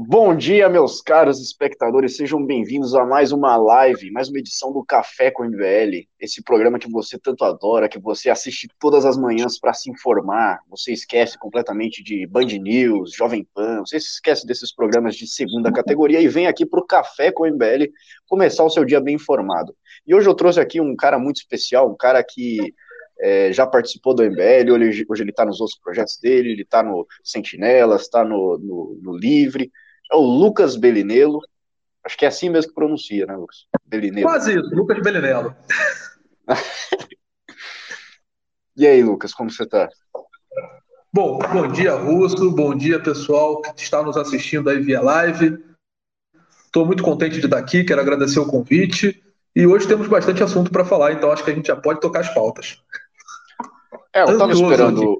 Bom dia, meus caros espectadores, sejam bem-vindos a mais uma live, mais uma edição do Café com o MBL, esse programa que você tanto adora, que você assiste todas as manhãs para se informar, você esquece completamente de Band News, Jovem Pan, você esquece desses programas de segunda categoria e vem aqui para o Café com o MBL começar o seu dia bem informado. E hoje eu trouxe aqui um cara muito especial, um cara que é, já participou do MBL, hoje, hoje ele está nos outros projetos dele, ele está no Sentinelas, está no, no, no, Livre, é o Lucas Belinelo, acho que é assim mesmo que pronuncia, né, Lucas? Belinelo. Quase isso, Lucas Belinelo. e aí, Lucas, como você está? Bom, bom dia, Russo, bom dia, pessoal que está nos assistindo aí via live. Estou muito contente de estar aqui, quero agradecer o convite. E hoje temos bastante assunto para falar, então acho que a gente já pode tocar as pautas. É, eu tava esperando.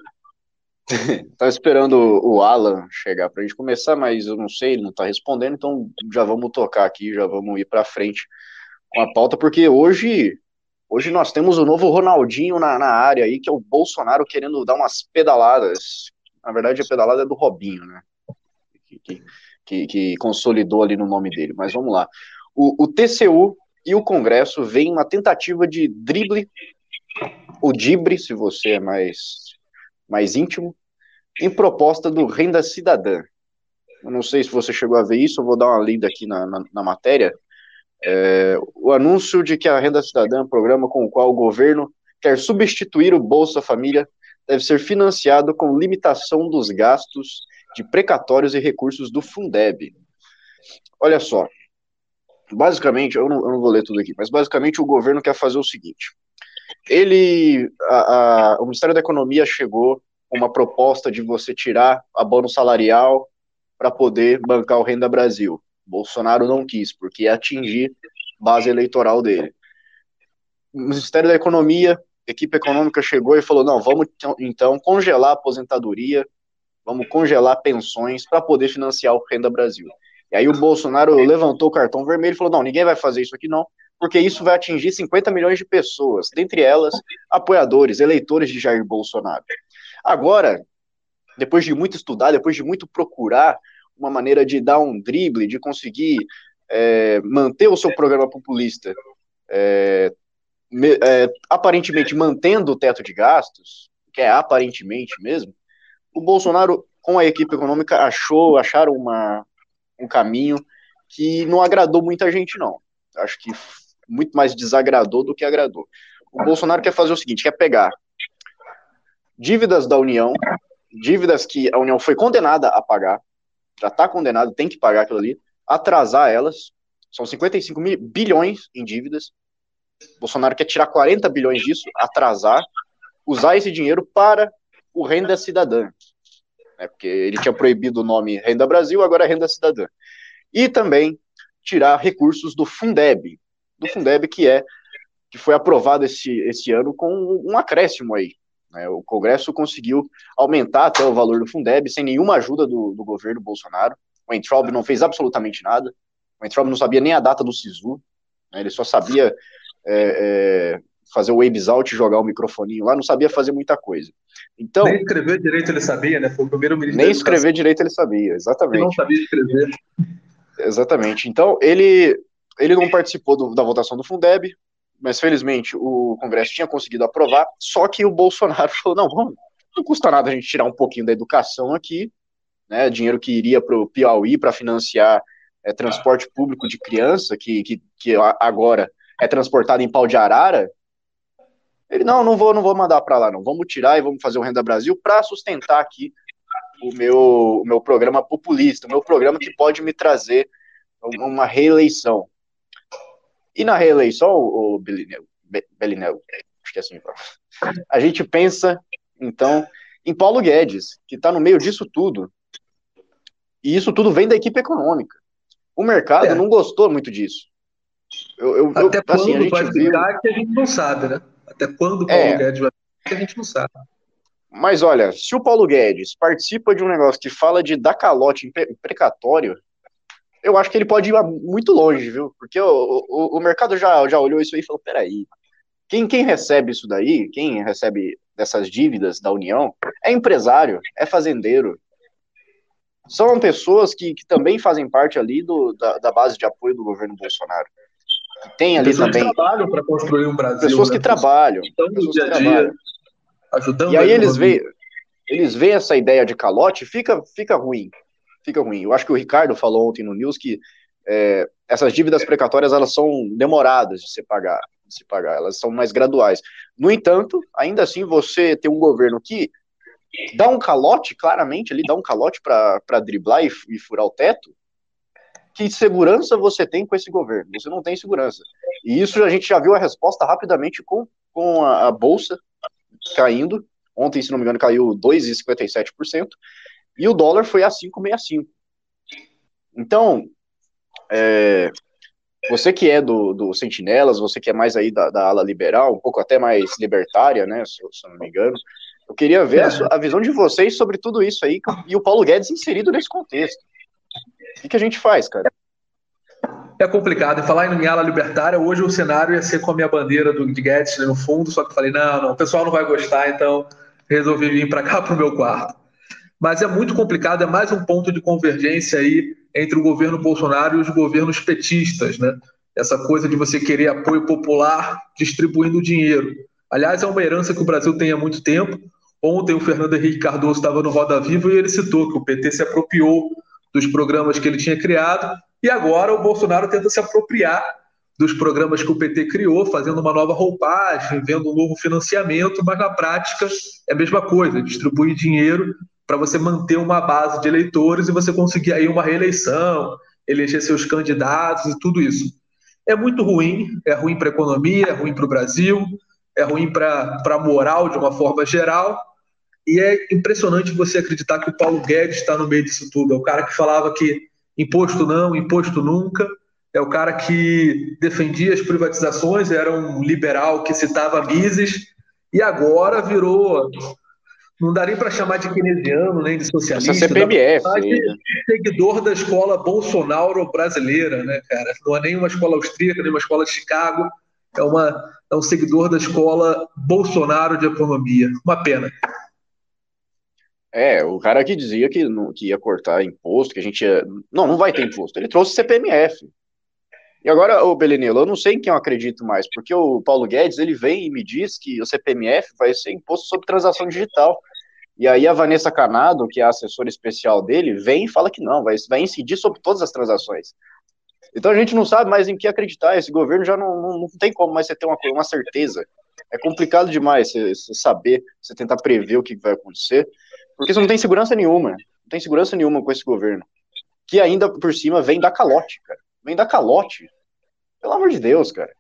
tava esperando o Alan chegar pra gente começar, mas eu não sei, ele não tá respondendo, então já vamos tocar aqui, já vamos ir pra frente com a pauta, porque hoje hoje nós temos o novo Ronaldinho na, na área aí, que é o Bolsonaro querendo dar umas pedaladas. Na verdade, a pedalada é do Robinho, né? Que, que, que consolidou ali no nome dele. Mas vamos lá. O, o TCU e o Congresso veem uma tentativa de drible o Dibre, se você é mais, mais íntimo, em proposta do Renda Cidadã. Eu não sei se você chegou a ver isso, eu vou dar uma lida aqui na, na, na matéria. É, o anúncio de que a Renda Cidadã, programa com o qual o governo quer substituir o Bolsa Família, deve ser financiado com limitação dos gastos de precatórios e recursos do Fundeb. Olha só, basicamente, eu não, eu não vou ler tudo aqui, mas basicamente o governo quer fazer o seguinte: ele, a, a, o Ministério da Economia chegou com uma proposta de você tirar abono salarial para poder bancar o Renda Brasil. Bolsonaro não quis, porque ia atingir base eleitoral dele. O Ministério da Economia, equipe econômica chegou e falou: não, vamos então congelar a aposentadoria, vamos congelar pensões para poder financiar o Renda Brasil. E aí o Bolsonaro levantou o cartão vermelho e falou: não, ninguém vai fazer isso aqui não, porque isso vai atingir 50 milhões de pessoas, dentre elas apoiadores, eleitores de Jair Bolsonaro. Agora, depois de muito estudar, depois de muito procurar uma maneira de dar um drible, de conseguir é, manter o seu programa populista, é, é, aparentemente mantendo o teto de gastos, que é aparentemente mesmo, o Bolsonaro, com a equipe econômica, achou, acharam uma, um caminho que não agradou muita gente, não. Acho que muito mais desagradou do que agradou. O Bolsonaro quer fazer o seguinte: quer pegar dívidas da União, dívidas que a União foi condenada a pagar, já está condenado, tem que pagar aquilo ali, atrasar elas. São 55 mil, bilhões em dívidas. Bolsonaro quer tirar 40 bilhões disso, atrasar, usar esse dinheiro para o Renda Cidadã. Né, porque ele tinha proibido o nome Renda Brasil, agora é Renda Cidadã. E também tirar recursos do Fundeb, do Fundeb, que é que foi aprovado esse, esse ano com um acréscimo aí. Né? O Congresso conseguiu aumentar até o valor do Fundeb sem nenhuma ajuda do, do governo Bolsonaro. O Entraub não fez absolutamente nada. O Entraub não sabia nem a data do SISU. Né? Ele só sabia é, é, fazer o waves out, jogar o microfoninho lá, não sabia fazer muita coisa. Então, nem escrever direito ele sabia, né? Foi o primeiro ministro. Nem escrever direito ele sabia, exatamente. Ele não sabia escrever. Exatamente. Então, ele ele não participou do, da votação do Fundeb, mas felizmente o Congresso tinha conseguido aprovar, só que o Bolsonaro falou, não, vamos, não custa nada a gente tirar um pouquinho da educação aqui, né, dinheiro que iria para o Piauí para financiar é, transporte público de criança, que, que, que agora é transportado em pau de arara, ele, não, não vou, não vou mandar para lá, não, vamos tirar e vamos fazer o Renda Brasil para sustentar aqui o meu, o meu programa populista, o meu programa que pode me trazer uma reeleição. E na reeleição, o Belinel acho que é assim, a gente pensa, então, em Paulo Guedes, que está no meio disso tudo. E isso tudo vem da equipe econômica. O mercado é. não gostou muito disso. Eu, eu, Até eu, quando assim, a gente vai ficar viu... que a gente não sabe, né? Até quando o Paulo é. Guedes vai ficar que a gente não sabe. Mas olha, se o Paulo Guedes participa de um negócio que fala de dar calote em precatório, eu acho que ele pode ir muito longe, viu? Porque o, o, o mercado já, já olhou isso aí e falou: peraí, quem, quem recebe isso daí, quem recebe dessas dívidas da União, é empresário, é fazendeiro. são pessoas que, que também fazem parte ali do, da, da base de apoio do governo Bolsonaro. Tem ali pessoas também. Que trabalham para construir um Brasil. Pessoas né? que trabalham. Pessoas dia que trabalham. Ajudando e aí eles veem, eles veem essa ideia de calote, fica, fica ruim. Fica ruim. Eu acho que o Ricardo falou ontem no News que é, essas dívidas precatórias elas são demoradas de se pagar, de se pagar, elas são mais graduais. No entanto, ainda assim, você tem um governo que dá um calote, claramente, ele dá um calote para driblar e, e furar o teto, que segurança você tem com esse governo? Você não tem segurança. E isso a gente já viu a resposta rapidamente com, com a, a Bolsa caindo. Ontem, se não me engano, caiu 2,57%. E o dólar foi a 5,65. Então, é, você que é do, do Sentinelas, você que é mais aí da, da ala liberal, um pouco até mais libertária, né, se, se eu não me engano, eu queria ver a, a, visão de vocês sobre tudo isso aí e o Paulo Guedes inserido nesse contexto. O que, que a gente faz, cara? É complicado. E falar em ala libertária, hoje o cenário ia ser com a minha bandeira do Guedes no fundo, só que falei, não, não, o pessoal não vai gostar, então resolvi vir para cá, para o meu quarto. Mas é muito complicado, é mais um ponto de convergência aí entre o governo Bolsonaro e os governos petistas, né? Essa coisa de você querer apoio popular distribuindo dinheiro. Aliás, é uma herança que o Brasil tem há muito tempo. Ontem o Fernando Henrique Cardoso estava no Roda Viva e ele citou que o PT se apropriou dos programas que ele tinha criado e agora o Bolsonaro tenta se apropriar dos programas que o PT criou, fazendo uma nova roupagem, vendo um novo financiamento, mas na prática é a mesma coisa, distribuir dinheiro para você manter uma base de eleitores e você conseguir aí uma reeleição, eleger seus candidatos e tudo isso. É muito ruim, é ruim para a economia, é ruim para o Brasil, é ruim para a moral de uma forma geral, e é impressionante você acreditar que o Paulo Guedes está no meio disso tudo. É o cara que falava que imposto não, imposto nunca. É o cara que defendia as privatizações, era um liberal que citava Mises, e agora virou não daria para chamar de keynesiano, nem de socialista. Essa CPMF. De seguidor da escola Bolsonaro brasileira, né, cara? Não é nem uma escola austríaca, nem uma escola de Chicago. É, uma, é um seguidor da escola Bolsonaro de economia. Uma pena. É, o cara que dizia que, não, que ia cortar imposto, que a gente ia. Não, não vai ter imposto. Ele trouxe CPMF. E agora, o Belenilo, eu não sei em quem eu acredito mais, porque o Paulo Guedes ele vem e me diz que o CPMF vai ser imposto sobre transação digital. E aí a Vanessa Canado, que é a assessora especial dele, vem e fala que não, vai, vai incidir sobre todas as transações. Então a gente não sabe mais em que acreditar. Esse governo já não, não, não tem como mais você ter uma, uma certeza. É complicado demais você, você saber, você tentar prever o que vai acontecer, porque você não tem segurança nenhuma. Não tem segurança nenhuma com esse governo. Que ainda por cima vem da calote, cara vem dar calote. Pelo amor de Deus, cara.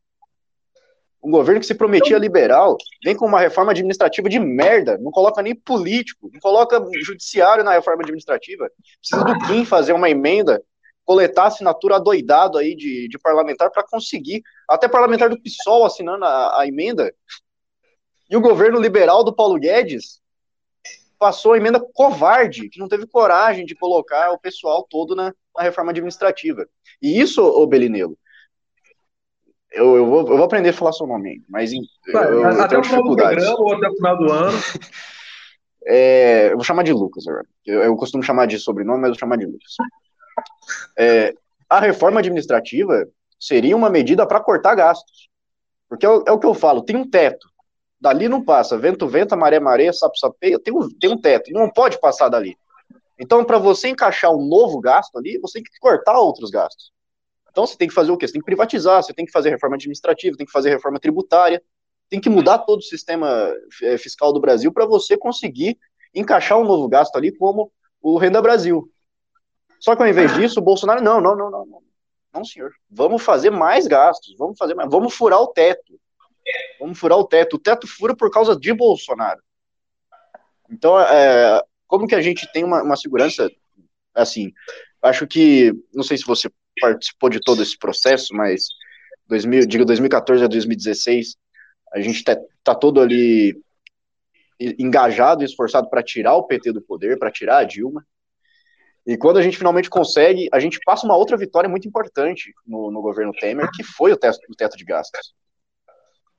Um governo que se prometia liberal vem com uma reforma administrativa de merda, não coloca nem político, não coloca judiciário na reforma administrativa. Precisa do Kim fazer uma emenda, coletar assinatura adoidado aí de, de parlamentar para conseguir. Até parlamentar do PSOL assinando a, a emenda. E o governo liberal do Paulo Guedes passou a emenda covarde, que não teve coragem de colocar o pessoal todo na, na reforma administrativa. E isso, ô Belinelo, eu, eu, vou, eu vou aprender a falar seu nome, mas eu, eu, até o final do programa ou até o final do ano. É, eu vou chamar de Lucas agora. Eu, eu, costumo chamar de sobrenome, mas eu vou chamar de Lucas. É, a reforma administrativa seria uma medida para cortar gastos. Porque é, é, o que eu falo, tem um teto. Dali não passa. Vento, venta, maré, maré, sapo, sapeia, tem um, tem um teto. Não pode passar dali. Então, para você encaixar um novo gasto ali, você tem que cortar outros gastos. Então, você tem que fazer o quê? Você tem que privatizar, você tem que fazer reforma administrativa, tem que fazer reforma tributária, tem que mudar todo o sistema eh, fiscal do Brasil para você conseguir encaixar um novo gasto ali como o Renda Brasil. Só que ao invés disso, o Bolsonaro, não, não, não, não, não, não senhor. Vamos fazer mais gastos, vamos fazer mais, vamos furar o teto. Vamos furar o teto. O teto fura por causa de Bolsonaro. Então, é, como que a gente tem uma, uma segurança, assim, acho que, não sei se você participou de todo esse processo, mas 2000, digo 2014 a 2016, a gente tá, tá todo ali engajado e esforçado para tirar o PT do poder, para tirar a Dilma. E quando a gente finalmente consegue, a gente passa uma outra vitória muito importante no, no governo Temer, que foi o teto, o teto de gastos.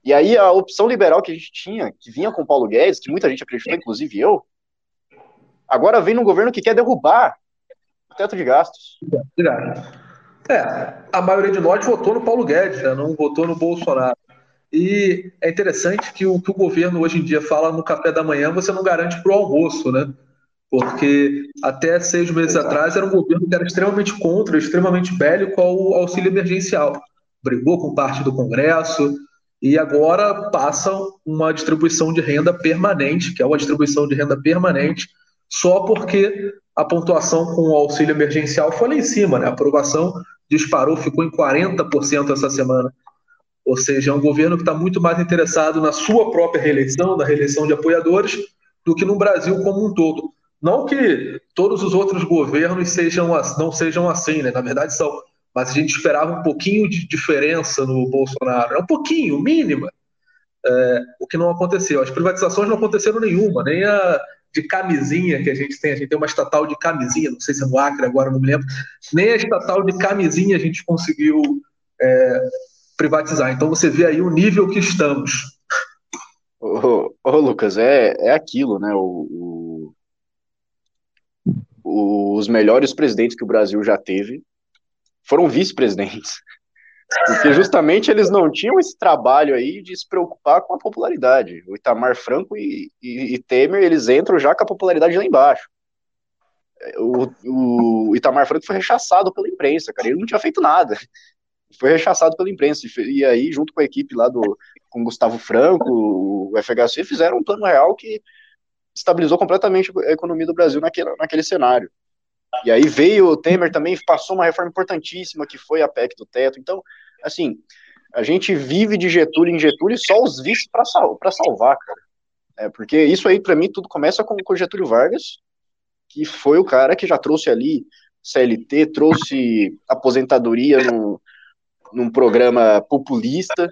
E aí a opção liberal que a gente tinha, que vinha com Paulo Guedes, que muita gente acreditou, inclusive eu, Agora vem num governo que quer derrubar teto de gastos. É, a maioria de nós votou no Paulo Guedes, né? não votou no Bolsonaro. E é interessante que o que o governo hoje em dia fala no café da manhã, você não garante para o almoço, né? Porque até seis meses atrás era um governo que era extremamente contra, extremamente bélico ao auxílio emergencial. Brigou com parte do Congresso e agora passa uma distribuição de renda permanente, que é uma distribuição de renda permanente, só porque a pontuação com o auxílio emergencial foi lá em cima, né? A aprovação disparou, ficou em 40% essa semana. Ou seja, é um governo que está muito mais interessado na sua própria reeleição, na reeleição de apoiadores, do que no Brasil como um todo. Não que todos os outros governos sejam, não sejam assim, né? na verdade são. Mas a gente esperava um pouquinho de diferença no Bolsonaro. É um pouquinho, mínima. É, o que não aconteceu. As privatizações não aconteceram nenhuma, nem a de camisinha que a gente tem. A gente tem uma estatal de camisinha, não sei se é no Acre agora, não me lembro. Nem a estatal de camisinha a gente conseguiu é, privatizar. Então você vê aí o nível que estamos. Ô, ô Lucas, é, é aquilo, né? O, o, os melhores presidentes que o Brasil já teve foram vice-presidentes. Porque justamente eles não tinham esse trabalho aí de se preocupar com a popularidade. O Itamar Franco e, e, e Temer, eles entram já com a popularidade lá embaixo. O, o, Itamar Franco foi rechaçado pela imprensa, cara. Ele não tinha feito nada foi rechaçado pela imprensa. E aí, junto com a equipe lá do com Gustavo Franco, o FHC, fizeram um plano real que estabilizou completamente a economia do Brasil naquele, naquele cenário. E aí veio o Temer também, passou uma reforma importantíssima, que foi a PEC do teto. Então, assim, a gente vive de Getúlio em Getúlio só os vices para sal, salvar, cara. É, porque isso aí, para mim, tudo começa com o Getúlio Vargas, que foi o cara que já trouxe ali CLT, trouxe aposentadoria no, num programa populista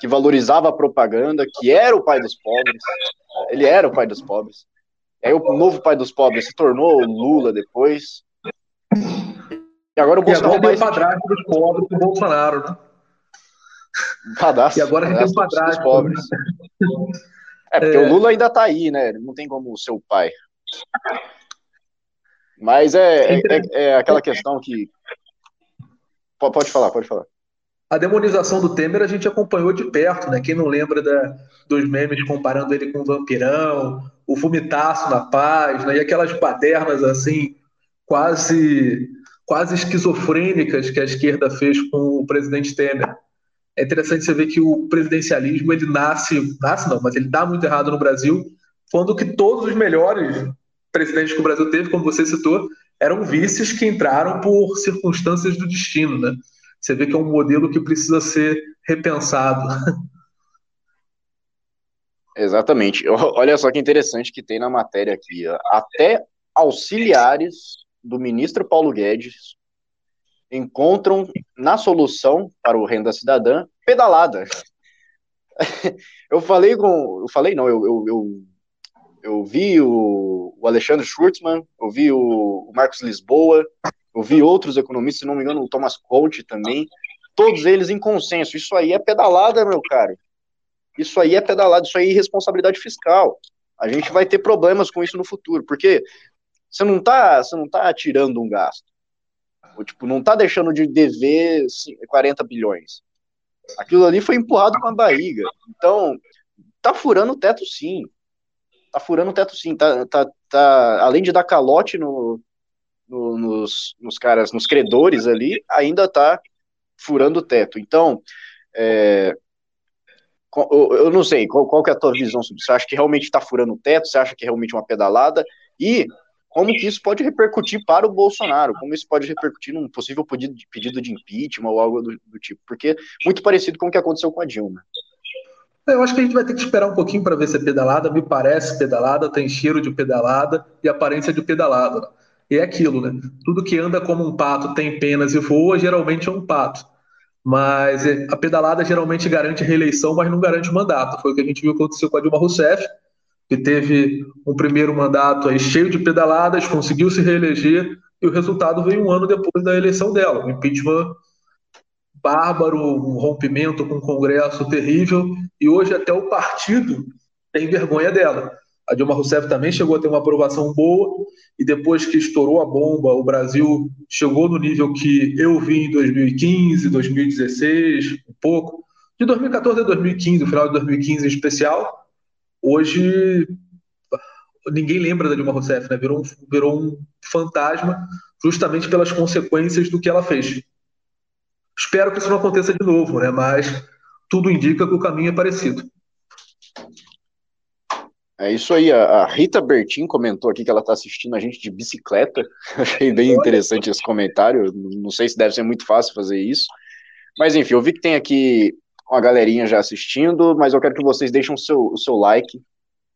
que valorizava a propaganda, que era o pai dos pobres. Ele era o pai dos pobres. Aí o novo pai dos pobres se tornou o Lula depois. E agora o Bolsonaro. E agora tem o padrasto dos pobres do Bolsonaro, né? Padrasto, e agora tem o padrasto dos pobres. É, porque é... o Lula ainda tá aí, né? Não tem como ser o pai. Mas é, é, é, é aquela questão que Pode falar, pode falar. A demonização do Temer a gente acompanhou de perto, né? Quem não lembra da, dos memes comparando ele com o vampirão, o vomitaço na paz, né? E aquelas badernas assim, quase quase esquizofrênicas que a esquerda fez com o presidente Temer. É interessante você ver que o presidencialismo ele nasce, nasce não, mas ele dá muito errado no Brasil, quando que todos os melhores presidentes que o Brasil teve, como você citou, eram vices que entraram por circunstâncias do destino, né? Você vê que é um modelo que precisa ser repensado. Exatamente. Olha só que interessante que tem na matéria aqui. Até auxiliares do ministro Paulo Guedes encontram na solução para o renda cidadã pedalada. Eu falei com, eu falei não, eu, eu, eu eu vi o, o Alexandre Schurtzman, eu vi o, o, Marcos Lisboa, eu vi outros economistas, se não me engano, o Thomas Conte também, todos eles em consenso. Isso aí é pedalada, meu caro. Isso aí é pedalada, isso aí é responsabilidade fiscal. A gente vai ter problemas com isso no futuro, porque você não está você não tá tirando um gasto. Ou, tipo, não está deixando de dever 40 bilhões. Aquilo ali foi empurrado com a barriga. Então, tá furando o teto sim tá furando o teto sim, tá, tá, tá além de dar calote no, no, nos, nos caras, nos credores ali, ainda tá furando o teto. Então, é, eu não sei, qual, qual que é a tua visão sobre isso? Você acha que realmente está furando o teto? Você acha que é realmente uma pedalada? E como que isso pode repercutir para o Bolsonaro? Como isso pode repercutir num possível pedido de, pedido de impeachment ou algo do, do tipo? Porque muito parecido com o que aconteceu com a Dilma. Eu acho que a gente vai ter que esperar um pouquinho para ver se é pedalada. Me parece pedalada, tem cheiro de pedalada e aparência de pedalada. E é aquilo, né? Tudo que anda como um pato, tem penas e voa, geralmente é um pato. Mas é, a pedalada geralmente garante reeleição, mas não garante mandato. Foi o que a gente viu acontecer com a Dilma Rousseff, que teve um primeiro mandato aí cheio de pedaladas, conseguiu se reeleger e o resultado veio um ano depois da eleição dela. O impeachment bárbaro, um rompimento com o Congresso terrível, e hoje até o partido tem vergonha dela. A Dilma Rousseff também chegou a ter uma aprovação boa, e depois que estourou a bomba, o Brasil chegou no nível que eu vi em 2015, 2016, um pouco. De 2014 a 2015, o final de 2015 em especial, hoje ninguém lembra da Dilma Rousseff, né? virou, um, virou um fantasma justamente pelas consequências do que ela fez. Espero que isso não aconteça de novo, né? mas tudo indica que o caminho é parecido. É isso aí, a Rita Bertin comentou aqui que ela está assistindo a gente de bicicleta. Achei bem interessante esse comentário. Não sei se deve ser muito fácil fazer isso. Mas enfim, eu vi que tem aqui uma galerinha já assistindo, mas eu quero que vocês deixem o seu, o seu like,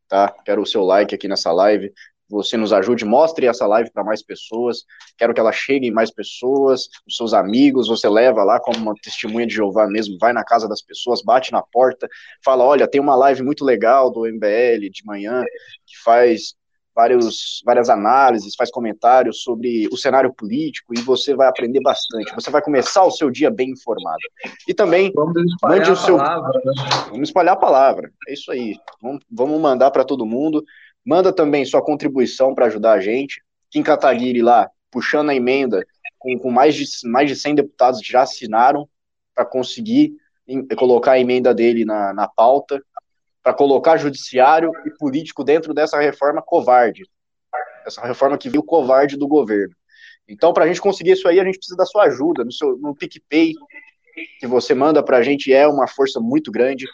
tá? Quero o seu like aqui nessa live você nos ajude, mostre essa live para mais pessoas. Quero que ela chegue em mais pessoas, os seus amigos, você leva lá como uma testemunha de Jeová mesmo, vai na casa das pessoas, bate na porta, fala: olha, tem uma live muito legal do MBL de manhã que faz vários, várias análises, faz comentários sobre o cenário político e você vai aprender bastante. Você vai começar o seu dia bem informado. E também mande o seu. Palavra, né? Vamos espalhar a palavra. É isso aí. Vamos, vamos mandar para todo mundo. Manda também sua contribuição para ajudar a gente. Kim Kataguiri lá, puxando a emenda, com, com mais, de, mais de 100 deputados já assinaram para conseguir em, colocar a emenda dele na, na pauta, para colocar judiciário e político dentro dessa reforma covarde. Essa reforma que viu covarde do governo. Então, para a gente conseguir isso aí, a gente precisa da sua ajuda. No, seu, no PicPay, que você manda para a gente, é uma força muito grande.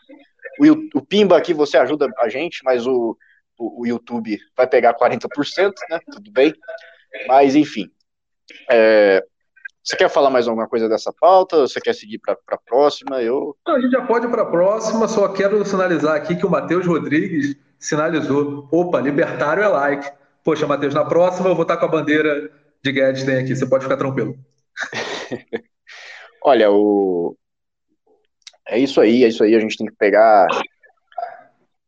O, o Pimba aqui você ajuda a gente, mas o, o, YouTube vai pegar 40%, né? Tudo bem. Mas, enfim. É, você quer falar mais alguma coisa dessa pauta? Você quer seguir para a próxima? Eu... Não, a gente já pode ir para a próxima, só quero sinalizar aqui que o Matheus Rodrigues sinalizou: opa, libertário é like. Poxa, Matheus, na próxima eu vou estar com a bandeira de Guedes tem aqui, você pode ficar tranquilo. Olha, o... é isso aí, é isso aí, a gente tem que pegar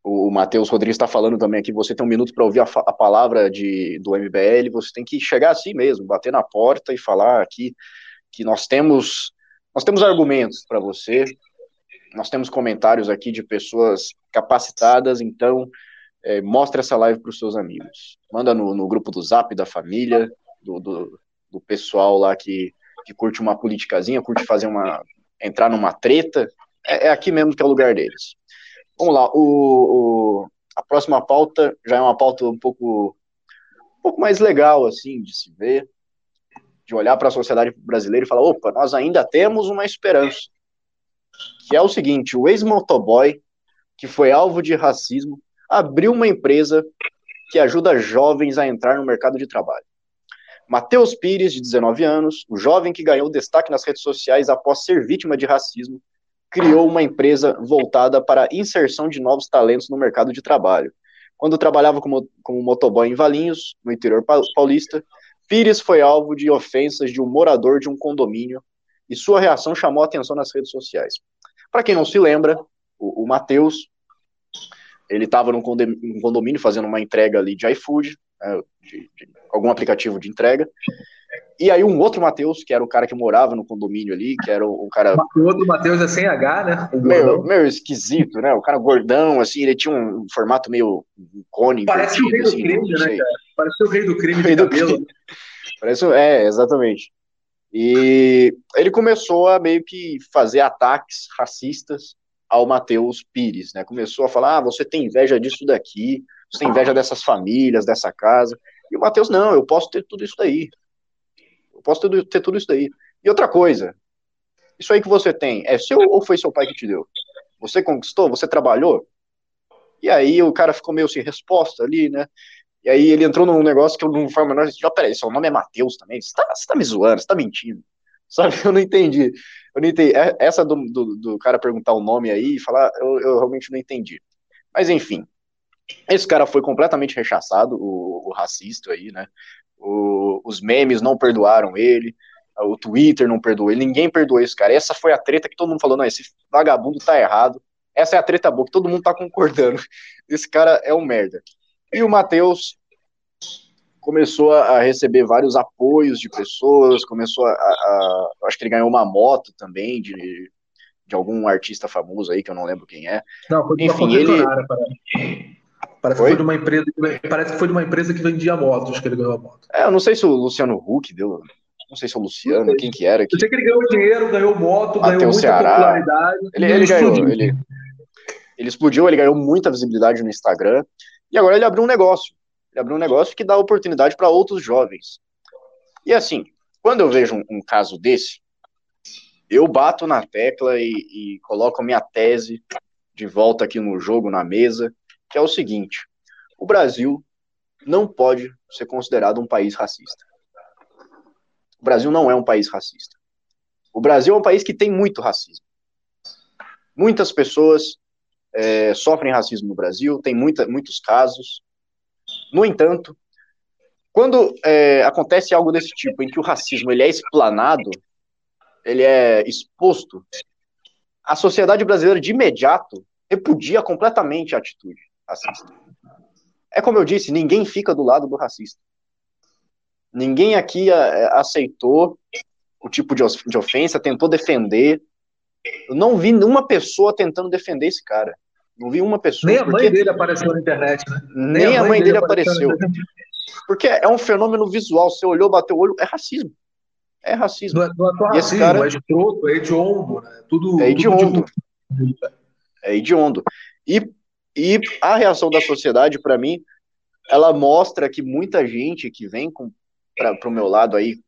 o Matheus Rodrigues está falando também aqui, você tem um minuto para ouvir a, a, palavra de, do MBL, você tem que chegar assim mesmo, bater na porta e falar aqui que nós temos nós temos argumentos para você, nós temos comentários aqui de pessoas capacitadas, então é, mostre essa live para os seus amigos. Manda no, no, grupo do Zap da família, do, do, do pessoal lá que, que curte uma politicazinha, curte fazer uma. entrar numa treta. É, é aqui mesmo que é o lugar deles. Vamos lá, o, o, a próxima pauta já é uma pauta um pouco, um pouco mais legal, assim, de se ver, de olhar para a sociedade brasileira e falar, opa, nós ainda temos uma esperança, que é o seguinte, o ex-motoboy, que foi alvo de racismo, abriu uma empresa que ajuda jovens a entrar no mercado de trabalho. Matheus Pires, de 19 anos, o jovem que ganhou destaque nas redes sociais após ser vítima de racismo, criou uma empresa voltada para a inserção de novos talentos no mercado de trabalho. Quando trabalhava como, como motoboy em Valinhos, no interior paulista, Pires foi alvo de ofensas de um morador de um condomínio e sua reação chamou a atenção nas redes sociais. Para quem não se lembra, o, o Matheus, ele estava num condomínio fazendo uma entrega ali de iFood, né, de, de algum aplicativo de entrega, e aí um outro Matheus, que era o cara que morava no condomínio ali, que era o, o cara... O outro Matheus é sem H, né? Meio, meio esquisito, né? O cara gordão, assim, ele tinha um formato meio cônico. Parece o rei do assim, crime, né, cara? Parece o rei do crime rei de cabelo. Crime. Parece, é, exatamente. E ele começou a meio que fazer ataques racistas ao Matheus Pires, né? Começou a falar, ah, você tem inveja disso daqui, você tem inveja dessas famílias, dessa casa. E o Matheus, não, eu posso ter tudo isso daí posso ter, ter tudo isso daí. E outra coisa, isso aí que você tem, é seu ou foi seu pai que te deu? Você conquistou? Você trabalhou? E aí o cara ficou meio sem resposta ali, né? E aí ele entrou num negócio que eu não foi menor. Já, peraí, seu nome é Matheus também? Você tá, você tá me zoando, você tá mentindo. Sabe? Eu não entendi. Eu não entendi. É, essa do, do, do cara perguntar o nome aí e falar, eu, eu, realmente não entendi. Mas enfim. Esse cara foi completamente rechaçado, o, o racista aí, né? O, os memes não perdoaram ele, o Twitter não perdoou ele, ninguém perdoou esse cara. Essa foi a treta que todo mundo falou, não, esse vagabundo tá errado. Essa é a treta boa, que todo mundo tá concordando. Esse cara é um merda. E o Matheus começou a receber vários apoios de pessoas, começou a, a, Acho que ele ganhou uma moto também de, de algum artista famoso aí, que eu não lembro quem é. Não, foi Enfim, ele. Parece que, foi de uma empresa, parece que foi de uma empresa que vendia motos que ele ganhou a moto. É, eu não sei se o Luciano Huck deu. Não sei se é o Luciano, quem que era. Que... Eu sei que ele ganhou dinheiro, ganhou moto, Bateu ganhou muita Ceará. popularidade. Ele, ele ganhou, ele, ele explodiu, ele ganhou muita visibilidade no Instagram. E agora ele abriu um negócio. Ele abriu um negócio que dá oportunidade para outros jovens. E assim, quando eu vejo um, um, caso desse, eu bato na tecla e, e coloco a minha tese de volta aqui no jogo, na mesa, que é o seguinte: o Brasil não pode ser considerado um país racista. O Brasil não é um país racista. O Brasil é um país que tem muito racismo. Muitas pessoas é, sofrem racismo no Brasil, tem muita, muitos casos. No entanto, quando é, acontece algo desse tipo, em que o racismo ele é explanado, ele é exposto, a sociedade brasileira de imediato repudia completamente a atitude racista. É como eu disse, ninguém fica do lado do racista. Ninguém aqui é, aceitou o tipo de ofensa, tentou defender. Eu não vi nenhuma pessoa tentando defender esse cara. Não vi uma pessoa. Nem a mãe dele apareceu na internet, né? Nem, Nem a, mãe, mãe dele, apareceu. apareceu. Porque é um fenômeno visual. Você olhou, bateu o olho, é racismo. É racismo. Não é, não é racismo, cara... é escroto, é hediondo, né? Tudo, é hediondo. É hediondo. E, e a reação da sociedade, para mim, ela mostra que muita gente que vem para o meu lado aí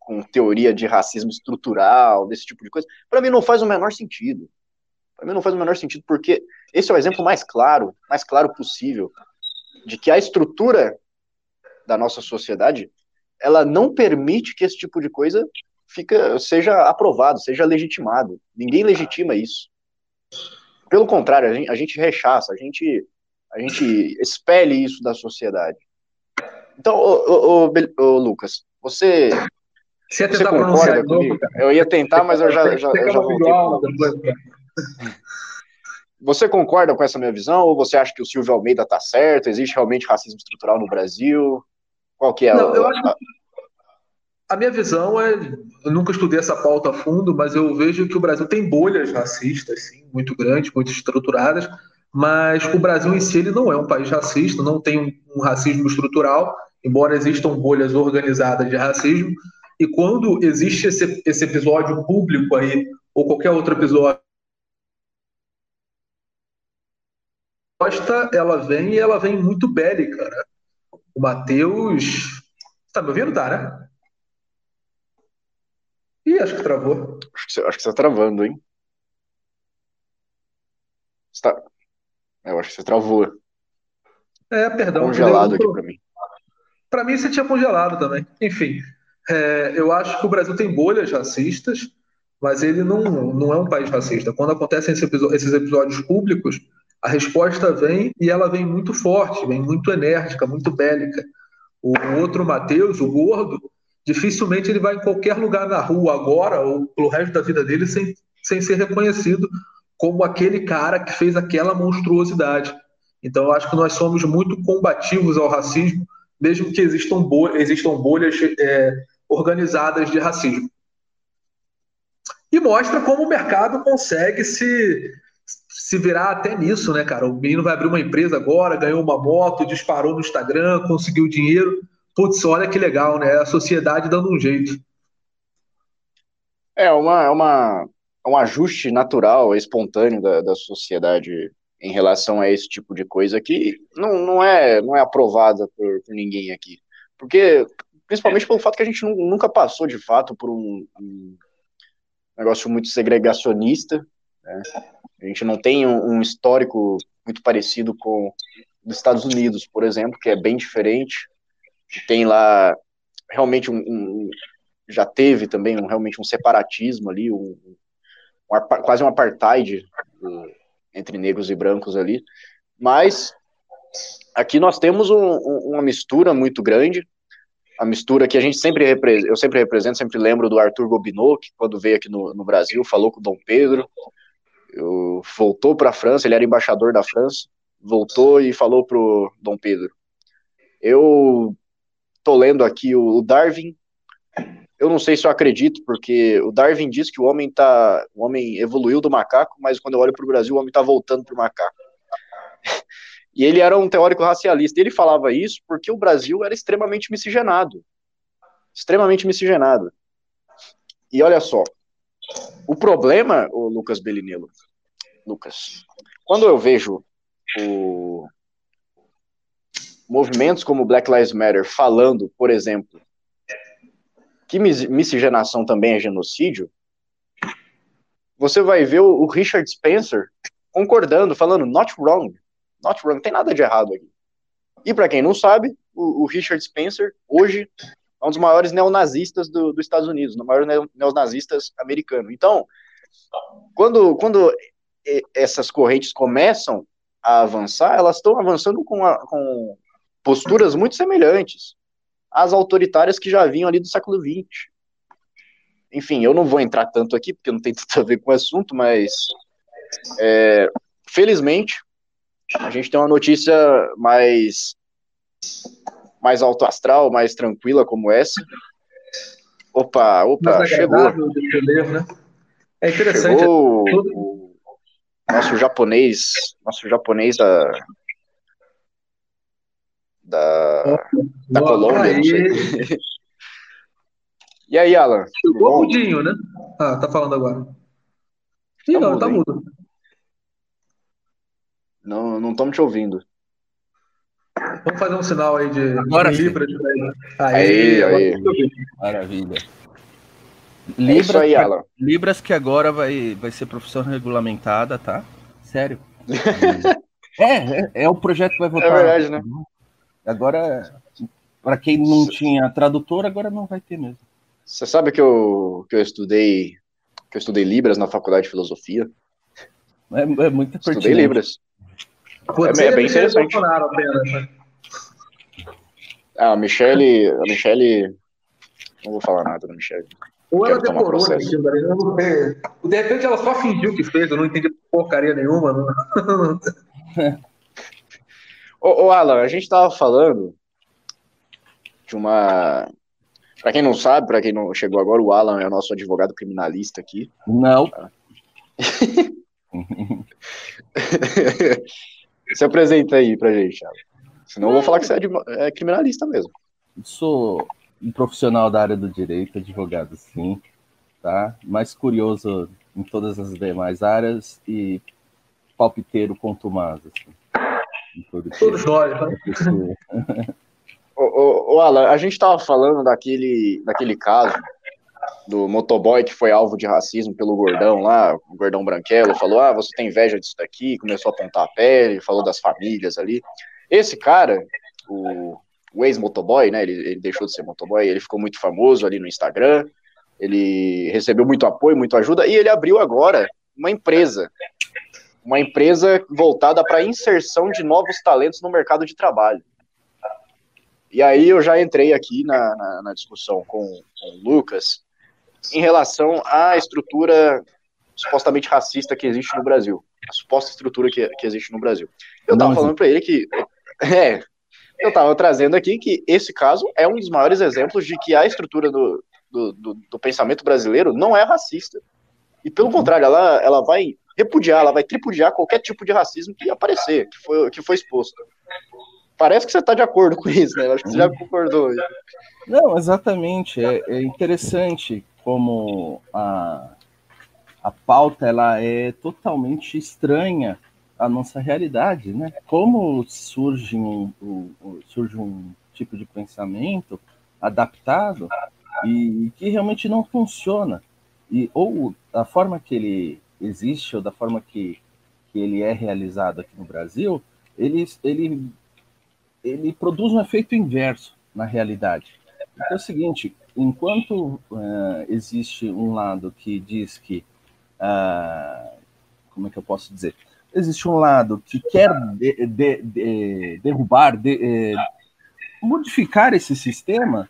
com teoria de racismo estrutural, desse tipo de coisa, para mim não faz o menor sentido. Para mim não faz o menor sentido, porque esse é o exemplo mais claro, mais claro possível, de que a estrutura da nossa sociedade, ela não permite que esse tipo de coisa fica, seja aprovado, seja legitimado. Ninguém legitima isso. Pelo contrário, a gente, a gente rechaça, a gente, a gente expele isso da sociedade. Então, ô, ô, ô, Lucas, você, você, você concorda comigo? Eu ia tentar, mas eu já, já, eu já voltei. Você concorda com essa minha visão ou você acha que o Silvio Almeida está certo? Existe realmente racismo estrutural no Brasil? Qual que é Não, a, eu acho que a minha visão é, eu nunca estudei essa pauta a fundo, mas eu vejo que o Brasil tem bolhas racistas, sim, muito grandes, muito estruturadas, mas o Brasil em si ele não é um país racista, não tem um, um racismo estrutural, embora existam bolhas organizadas de racismo, e quando existe esse, esse episódio público aí, ou qualquer outro episódio resposta ela vem e ela vem muito bélica, né? O Matheus. Tá me ouvindo? Tá, né? Ih, acho que travou. Acho que você, acho que você tá travando, hein? Você tá... Eu acho que você travou. É, perdão. Congelado aqui para mim. Para mim, você tinha congelado também. Enfim, é, eu acho que o Brasil tem bolhas racistas, mas ele não, não é um país racista. Quando acontecem esses episódios públicos, a resposta vem e ela vem muito forte, vem muito enérgica, muito bélica. O outro Mateus, o gordo, dificilmente ele vai em qualquer lugar na rua agora ou pelo resto da vida dele sem, sem ser reconhecido como aquele cara que fez aquela monstruosidade. Então, eu acho que nós somos muito combativos ao racismo, mesmo que existam, bolhas, existam bolhas é, organizadas de racismo. E mostra como o mercado consegue se se virar até nisso, né, cara? O menino vai abrir uma empresa agora, ganhou uma moto, disparou no Instagram, conseguiu dinheiro. Putz, olha que legal, né? A sociedade dando um jeito. É uma, é uma, um ajuste natural, espontâneo da, da sociedade em relação a esse tipo de coisa que não, não, é, não é aprovada por, por ninguém aqui. Porque, principalmente pelo fato que a gente nunca passou de fato por um, um negócio muito segregacionista, né? A gente não tem um, um histórico muito parecido com os Estados Unidos, por exemplo, que é bem diferente. Tem lá realmente um, um já teve também um, realmente um separatismo ali, um, um quase um apartheid entre negros e brancos ali. Mas aqui nós temos uma mistura muito grande, a mistura que a gente sempre eu sempre represento, sempre lembro do Arthur Gobineau, que quando veio aqui no, no Brasil falou com o Dom Pedro, eu, voltou para a França, ele era embaixador da França, voltou e falou pro Dom Pedro: Eu tô lendo aqui o Darwin. Eu não sei se eu acredito, porque o Darwin diz que o homem tá, o homem evoluiu do macaco, mas quando eu olho para o Brasil, o homem está voltando pro macaco. E ele era um teórico racialista. Ele falava isso porque o Brasil era extremamente miscigenado. Extremamente miscigenado. E olha só, o problema, o Lucas Belinello, Lucas, quando eu vejo o, movimentos como Black Lives Matter falando, por exemplo, que miscigenação também é genocídio, você vai ver o, Richard Spencer concordando, falando not wrong, not wrong, não tem nada de errado aqui. E para quem não sabe, o, o, Richard Spencer hoje é um dos maiores neonazistas do, dos Estados Unidos, um dos maiores neonazistas americanos. Então, quando, quando essas correntes começam a avançar, elas estão avançando com, a, com posturas muito semelhantes às autoritárias que já vinham ali do século XX. Enfim, eu não vou entrar tanto aqui, porque não tem tanto a ver com o assunto, mas é, felizmente a gente tem uma notícia mais mais alto astral, mais tranquila como essa. Opa, opa, chegou. Né? É interessante. Chegou o nosso japonês, nosso japonês da da, da Colômbia, não sei. E aí, Alan? Chegou mudinho, né? Ah, tá falando agora. Ih, tá não, mudo, tá mudo. Não, não estamos te ouvindo. Vamos fazer um sinal aí de, agora de Libras. Aí, aí. aí. Maravilha. Libras, é aí, Alan. Libras que agora vai, vai ser profissão regulamentada, tá? Sério. é, é, é, o projeto que vai votar. É verdade, né? Agora, para quem não tinha tradutor, agora não vai ter mesmo. Você sabe que eu, que eu estudei que eu estudei Libras na faculdade de filosofia? É, é muito Estudei Libras. é, é bem interessante. Né? Ah, a Michelle, a Michelle, não vou falar nada da Michelle. Ou ela decorou aquilo daí, De repente ela só fingiu que fez, eu não entendi porcaria nenhuma. Não. Ô, ô, Alan, a gente estava falando de uma. Para quem não sabe, para quem não chegou agora, o Alan é o nosso advogado criminalista aqui. Não. Se apresenta aí pra gente, Alan. Senão eu vou falar que você é, é criminalista mesmo. Sou um profissional da área do direito, advogado, sim, tá? Mais curioso em todas as demais áreas e palpiteiro contumaz, assim. Todos nós, né? ô, ô, ô, Alan, a gente estava falando daquele, daquele caso do motoboy que foi alvo de racismo pelo gordão lá, o gordão branquelo, falou, ah, você tem inveja disso daqui, começou a apontar a pele, falou das famílias ali. Esse cara, o, o ex-motoboy, né, ele, ele deixou de ser motoboy, ele ficou muito famoso ali no Instagram, ele recebeu muito apoio, muito ajuda, e ele abriu agora uma empresa uma empresa voltada para a inserção de novos talentos no mercado de trabalho. E aí eu já entrei aqui na, na, na discussão com, com o Lucas em relação à estrutura supostamente racista que existe no Brasil. A suposta estrutura que, que existe no Brasil. Eu estava falando para ele que. É, eu estava trazendo aqui que esse caso é um dos maiores exemplos de que a estrutura do, do, do, do pensamento brasileiro não é racista. E pelo uhum. contrário, ela, ela vai repudiar, ela vai tripudiar qualquer tipo de racismo que aparecer, que foi, que foi exposto. Parece que você está de acordo com isso, né? Eu acho que você já concordou. Não, exatamente. É, é interessante como a, a pauta ela é totalmente estranha à nossa realidade, né? Como surge um, um, surge um tipo de pensamento adaptado e que realmente não funciona. E, ou a forma que ele existe ou da forma que, que ele é realizado aqui no Brasil, ele, ele, ele produz um efeito inverso na realidade. Então é o seguinte, enquanto uh, existe um lado que diz que, uh, como é que eu posso dizer? Existe um lado que quer de, de, de, derrubar, eh, modificar esse sistema,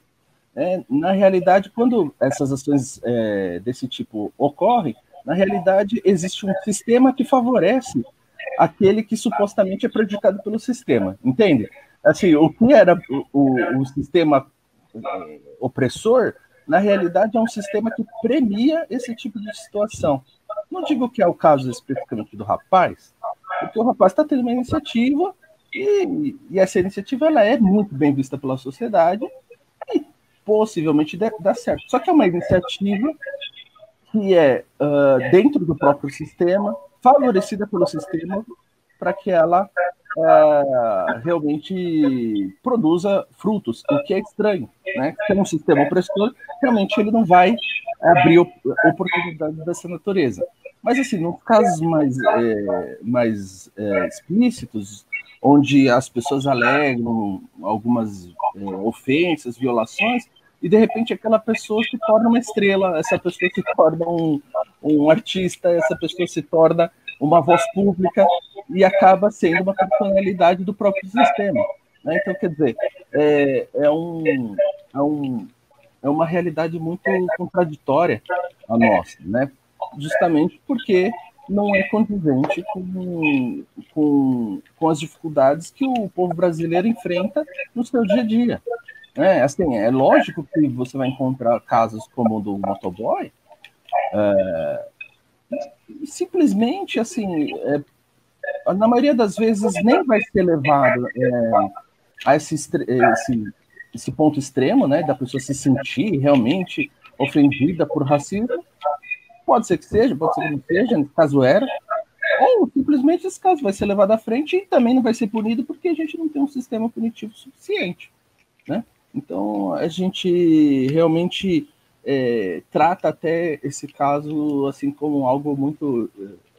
é, na realidade, quando essas ações é, desse tipo ocorrem, na realidade, existe um sistema que favorece aquele que supostamente é prejudicado pelo sistema, entende? Assim, o que era o, o, o sistema opressor, na realidade é um sistema que premia esse tipo de situação. Não digo que é o caso especificamente do rapaz, porque o rapaz está tendo uma iniciativa E, e, essa iniciativa ela é muito bem vista pela sociedade e possivelmente dá certo. Só que é uma iniciativa que é uh, dentro do próprio sistema, favorecida pelo sistema, para que ela uh, realmente produza frutos, o que é estranho. Né? Porque um sistema opressor, realmente ele não vai abrir oportunidades dessa natureza. Mas, assim, nos casos mais, é, mais é, explícitos, onde as pessoas alegam algumas é, ofensas, violações, e de repente aquela pessoa se torna uma estrela, essa pessoa se torna um, um artista, essa pessoa se torna uma voz pública e acaba sendo uma personalidade do próprio sistema. Né? Então, quer dizer, é, é, um, é, um, é uma realidade muito contraditória a nossa, né? justamente porque não é condizente com, com, com as dificuldades que o povo brasileiro enfrenta no seu dia a dia. É, assim, é lógico que você vai encontrar casos como o do motoboy, é, simplesmente, assim, é, na maioria das vezes nem vai ser levado é, a esse, esse, esse ponto extremo, né, da pessoa se sentir realmente ofendida por racismo, Pode ser que seja, pode ser que não seja, caso era. Ou simplesmente esse caso vai ser levado à frente e também não vai ser punido porque a gente não tem um sistema punitivo suficiente. Né? Então a gente realmente é, trata até esse caso assim como algo muito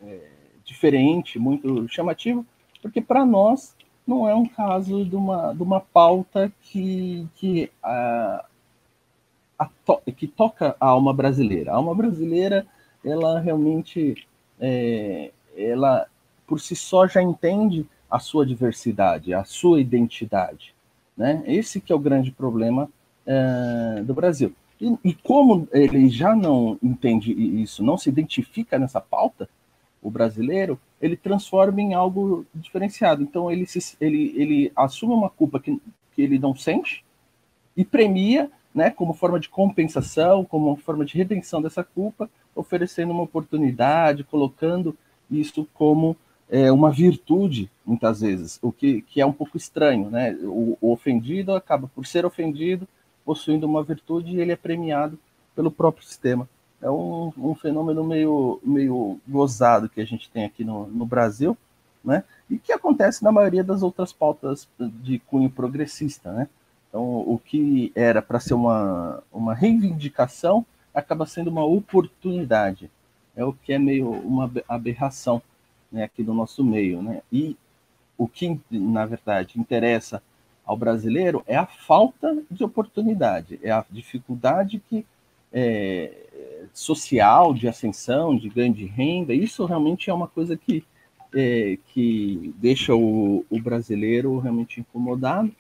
é, diferente, muito chamativo, porque para nós não é um caso de uma, de uma pauta que, que, a, a to, que toca a alma brasileira. A alma brasileira ela realmente, é, ela por si só já entende a sua diversidade, a sua identidade. Né? Esse que é o grande problema é, do Brasil. E, e, como ele já não entende isso, não se identifica nessa pauta, o brasileiro, ele transforma em algo diferenciado. Então ele, se, ele, ele assume uma culpa que, que ele não sente e premia, né, como forma de compensação, como forma de redenção dessa culpa, oferecendo uma oportunidade, colocando isso como é, uma virtude, muitas vezes, o que, que é um pouco estranho, né? O, o, ofendido acaba por ser ofendido, possuindo uma virtude e ele é premiado pelo próprio sistema. É um, um fenômeno meio, meio gozado que a gente tem aqui no, no Brasil, né? E que acontece na maioria das outras pautas de cunho progressista, né? Então, o que era para ser uma, uma reivindicação acaba sendo uma oportunidade. É o que é meio uma aberração né, aqui do nosso meio. Né? E o que, na verdade, interessa ao brasileiro é a falta de oportunidade, é a dificuldade que é, social, de ascensão, de ganho de renda. Isso realmente é uma coisa que, é, que deixa o, o brasileiro realmente incomodado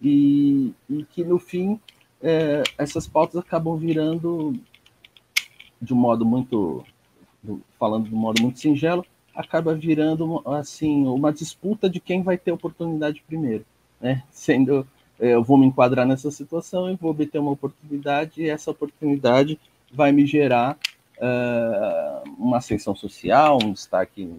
e, e que, no fim, é, essas pautas acabam virando, de um modo muito, falando de um modo muito singelo, acaba virando assim uma disputa de quem vai ter oportunidade primeiro, né? Sendo é, eu vou me enquadrar nessa situação e vou obter uma oportunidade e essa oportunidade vai me gerar uh, uma ascensão social, um destaque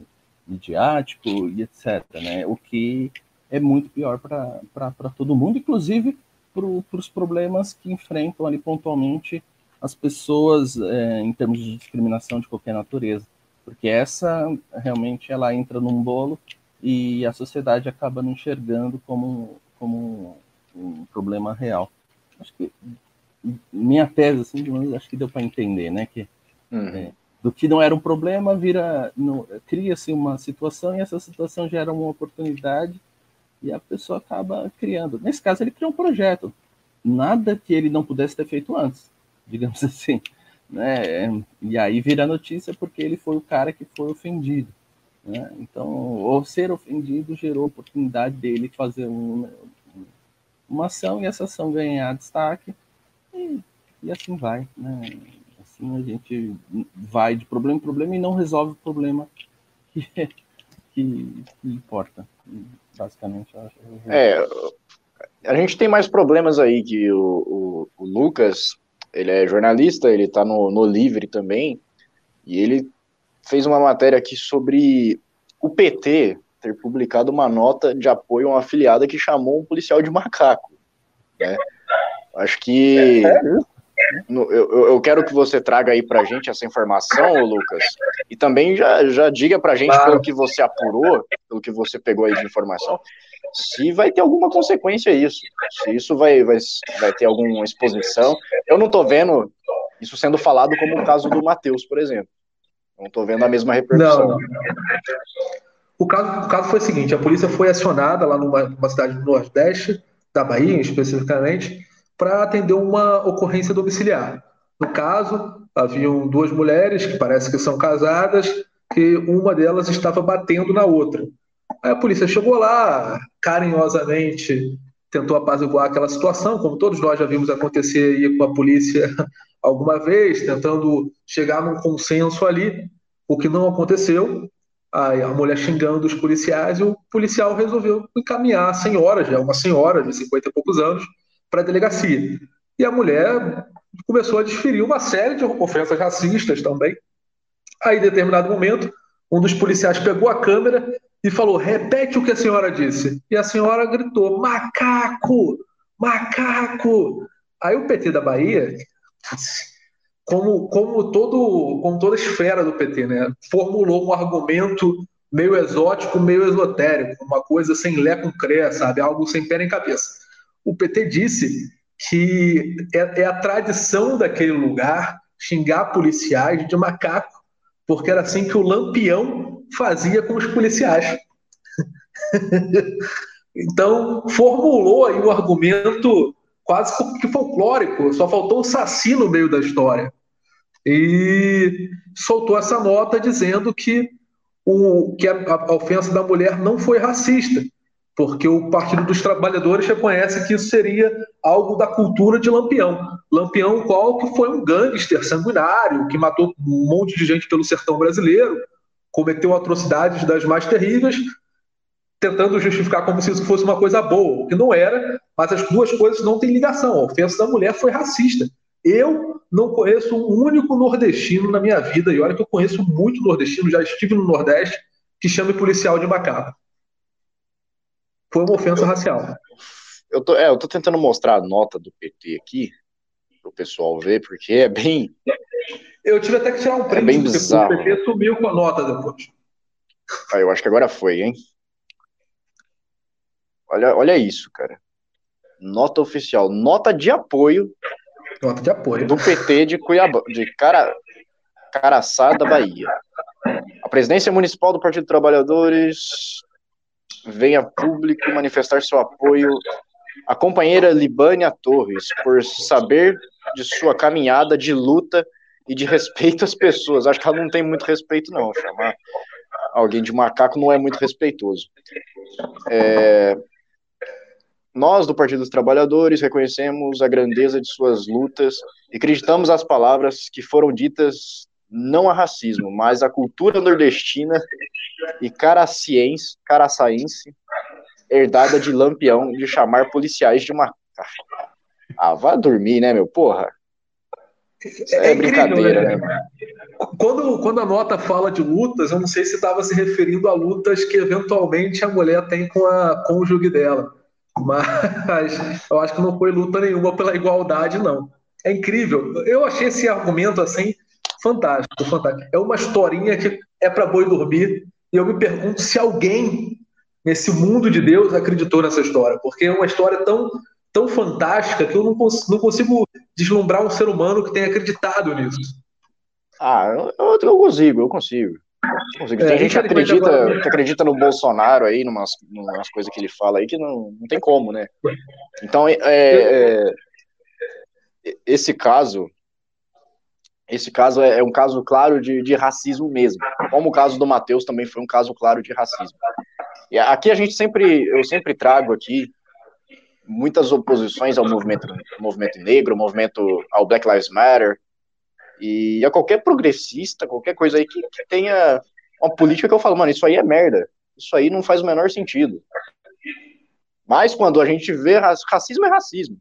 midiático e etc. Né? O que é muito pior para todo mundo, inclusive para os problemas que enfrentam ali pontualmente as pessoas é, em termos de discriminação de qualquer natureza, porque essa realmente ela entra num bolo e a sociedade acaba não enxergando como, como um problema real. Acho que minha tese, assim, acho que deu para entender, né, que uhum. é, do que não era um problema vira cria-se uma situação e essa situação gera uma oportunidade e a pessoa acaba criando. Nesse caso, ele criou um projeto, nada que ele não pudesse ter feito antes, digamos assim. Né? E aí vira notícia porque ele foi o cara que foi ofendido. Né? Então, o ser ofendido gerou oportunidade dele fazer um, uma ação e essa ação ganhar destaque e, e assim vai. Né? Assim a gente vai de problema em problema e não resolve o problema que, que, que importa basicamente. Eu acho. É, a gente tem mais problemas aí que o, o, o Lucas, ele é jornalista, ele está no, no Livre também, e ele fez uma matéria aqui sobre o PT ter publicado uma nota de apoio a uma afiliada que chamou um policial de macaco. Né? Acho que é, eu, eu, quero que você traga aí pra gente essa informação, Lucas, e também já, já diga pra gente, claro. pelo que você apurou, pelo que você pegou aí de informação, se vai ter alguma consequência isso, se isso vai, vai, vai ter alguma exposição. Eu não tô vendo isso sendo falado como o caso do Matheus, por exemplo. Não tô vendo a mesma repercussão. Não, não. O caso, o caso foi o seguinte: a polícia foi acionada lá numa, numa cidade do Nordeste, da Bahia especificamente, para atender uma ocorrência domiciliar. No caso, haviam duas mulheres que parece que são casadas, que uma delas estava batendo na outra. Aí a polícia chegou lá, carinhosamente tentou apaziguar aquela situação, como todos nós já vimos acontecer aí com a polícia alguma vez, tentando chegar num consenso ali, o que não aconteceu. Aí a mulher xingando os policiais e o policial resolveu encaminhar a senhora, já é uma senhora de 50 e poucos anos, para a delegacia. E a mulher começou a desferir uma série de ofensas racistas também. Aí, em determinado momento, um dos policiais pegou a câmera e falou: repete o que a senhora disse. E a senhora gritou: macaco! Macaco! Aí o PT da Bahia, como, como, todo, como toda esfera do PT, né, formulou um argumento meio exótico, meio esotérico, uma coisa sem lé com cré, sabe? Algo sem pé nem cabeça o PT disse que é, é a tradição daquele lugar xingar policiais de macaco, porque era assim que o Lampião fazia com os policiais. então, formulou aí um argumento quase que folclórico, só faltou o Saci no meio da história. E soltou essa nota dizendo que, o, que a, a ofensa da mulher não foi racista, porque o Partido dos Trabalhadores reconhece que isso seria algo da cultura de Lampião. Lampião, qual que foi um gangster sanguinário, que matou um monte de gente pelo sertão brasileiro, cometeu atrocidades das mais terríveis, tentando justificar como se isso fosse uma coisa boa, o que não era, mas as duas coisas não têm ligação. A ofensa da mulher foi racista. Eu não conheço um único nordestino na minha vida, e olha que eu conheço muito nordestino, já estive no Nordeste, que chame policial de macaco foi uma ofensa racial. Eu tô, é, eu tô tentando mostrar a nota do PT aqui, para o pessoal ver, porque é bem. Eu tive até que tirar um print, é bem bizarro. o PT sumiu com a nota depois. Ah, eu acho que agora foi, hein? Olha, olha isso, cara. Nota oficial, nota de apoio. Nota de apoio. Do PT de Cuiabá, de Cara, Caraçá da Bahia. A presidência municipal do Partido Trabalhadores venha público manifestar seu apoio à companheira Libânia Torres por saber de sua caminhada de luta e de respeito às pessoas. Acho que ela não tem muito respeito, não. Chamar alguém de macaco não é muito respeitoso. É... Nós, do Partido dos Trabalhadores, reconhecemos a grandeza de suas lutas e acreditamos as palavras que foram ditas não a racismo, mas a cultura nordestina e caraciense, caraçaense, herdada de Lampião, de chamar policiais de uma. Ah, vá dormir, né, meu? Porra. É, é brincadeira, né? né? Quando, quando a nota fala de lutas, eu não sei se estava se referindo a lutas que eventualmente a mulher tem com a cônjuge dela. Mas eu acho que não foi luta nenhuma pela igualdade, não. É incrível. Eu achei esse argumento assim fantástico, fantástico. É uma historinha que é para boi dormir. E eu me pergunto se alguém nesse mundo de Deus acreditou nessa história, porque é uma história tão, tão fantástica que eu não, cons não consigo deslumbrar um ser humano que tenha acreditado nisso. Ah, eu, eu consigo, eu consigo. consigo. Tem é, gente que acredita, agora... que acredita no Bolsonaro aí, numas, numas coisas que ele fala aí, que não, não tem como, né? Então, é, é, esse caso esse caso é, é, um caso claro de, de racismo mesmo, como o caso do Matheus também foi um caso claro de racismo. E aqui a gente sempre, eu sempre trago aqui muitas oposições ao movimento, movimento negro, ao movimento ao Black Lives Matter, e a qualquer progressista, qualquer coisa aí que, que tenha uma política que eu falo, mano, isso aí é merda, isso aí não faz o menor sentido. Mas quando a gente vê racismo é racismo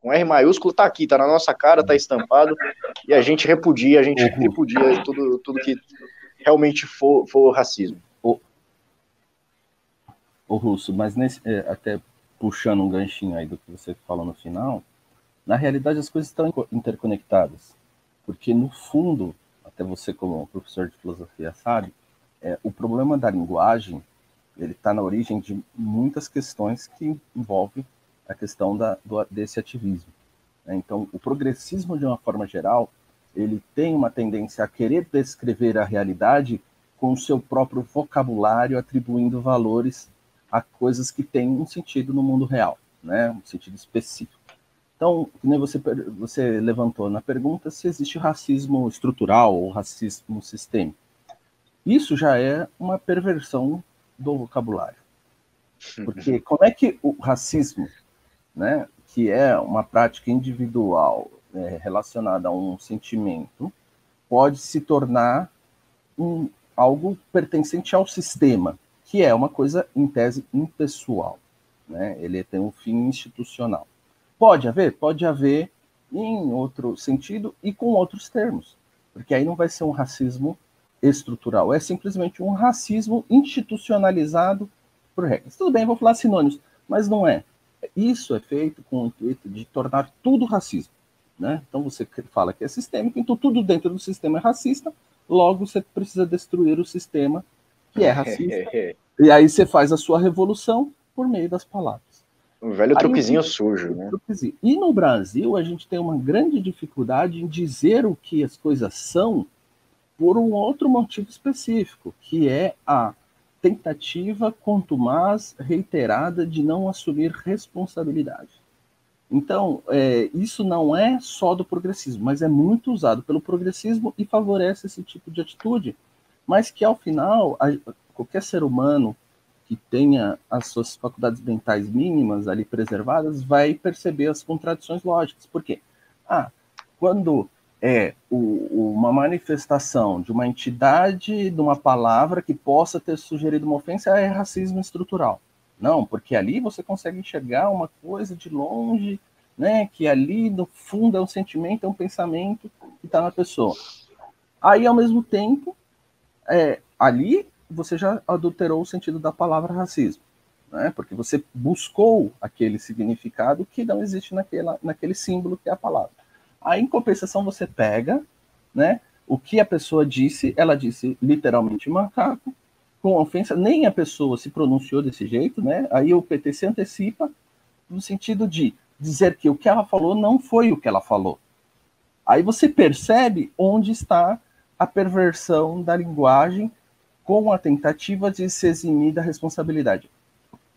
com R maiúsculo, tá aqui, tá na nossa cara, tá estampado, e a gente repudia, a gente uhum. repudia tudo, tudo que realmente for, for racismo. o Russo, mas nesse, é, até puxando um ganchinho aí do que você falou no final, na realidade as coisas estão interconectadas, porque no fundo, até você como professor de filosofia sabe, é, o problema da linguagem ele está na origem de muitas questões que envolvem a questão da, do, desse ativismo. Né? Então, o progressismo, de uma forma geral, ele tem uma tendência a querer descrever a realidade com o seu próprio vocabulário, atribuindo valores a coisas que têm um sentido no mundo real, né? um sentido específico. Então, nem você, você levantou na pergunta se existe racismo estrutural ou racismo sistêmico. Isso já é uma perversão do vocabulário. Porque como é que o racismo, né, que é uma prática individual é, relacionada a um sentimento, pode se tornar um, algo pertencente ao sistema, que é uma coisa, em tese, impessoal. Né? Ele tem um fim institucional. Pode haver? Pode haver em outro sentido e com outros termos, porque aí não vai ser um racismo estrutural, é simplesmente um racismo institucionalizado por regras. Tudo bem, vou falar sinônimos, mas não é. Isso é feito com o intuito de tornar tudo racismo. Né? Então você fala que é sistêmico, então tudo dentro do sistema é racista, logo você precisa destruir o sistema que é racista. e aí você faz a sua revolução por meio das palavras. Um velho Aí, truquezinho sujo, né? E no Brasil, a gente tem uma grande dificuldade em dizer o que as coisas são por um outro motivo específico, que é a tentativa contumaz, reiterada, de não assumir responsabilidade. Então, é, isso não é só do progressismo, mas é muito usado pelo progressismo e favorece esse tipo de atitude, mas que, ao final, a, qualquer ser humano que tenha as suas faculdades mentais mínimas ali preservadas vai perceber as contradições lógicas. Por quê? Ah, quando é o, uma manifestação de uma entidade, de uma palavra que possa ter sugerido uma ofensa, é racismo estrutural. Não, porque ali você consegue enxergar uma coisa de longe, né? Que ali no fundo é um sentimento, é um pensamento que está na pessoa. Aí, ao mesmo tempo, é, ali você já adulterou o sentido da palavra racismo, né? porque você buscou aquele significado que não existe naquela, naquele símbolo que é a palavra. Aí, em compensação, você pega né, o que a pessoa disse, ela disse literalmente macaco, com ofensa, nem a pessoa se pronunciou desse jeito, né? Aí o PT se antecipa no sentido de dizer que o que ela falou não foi o que ela falou. Aí você percebe onde está a perversão da linguagem com a tentativa de se eximir da responsabilidade.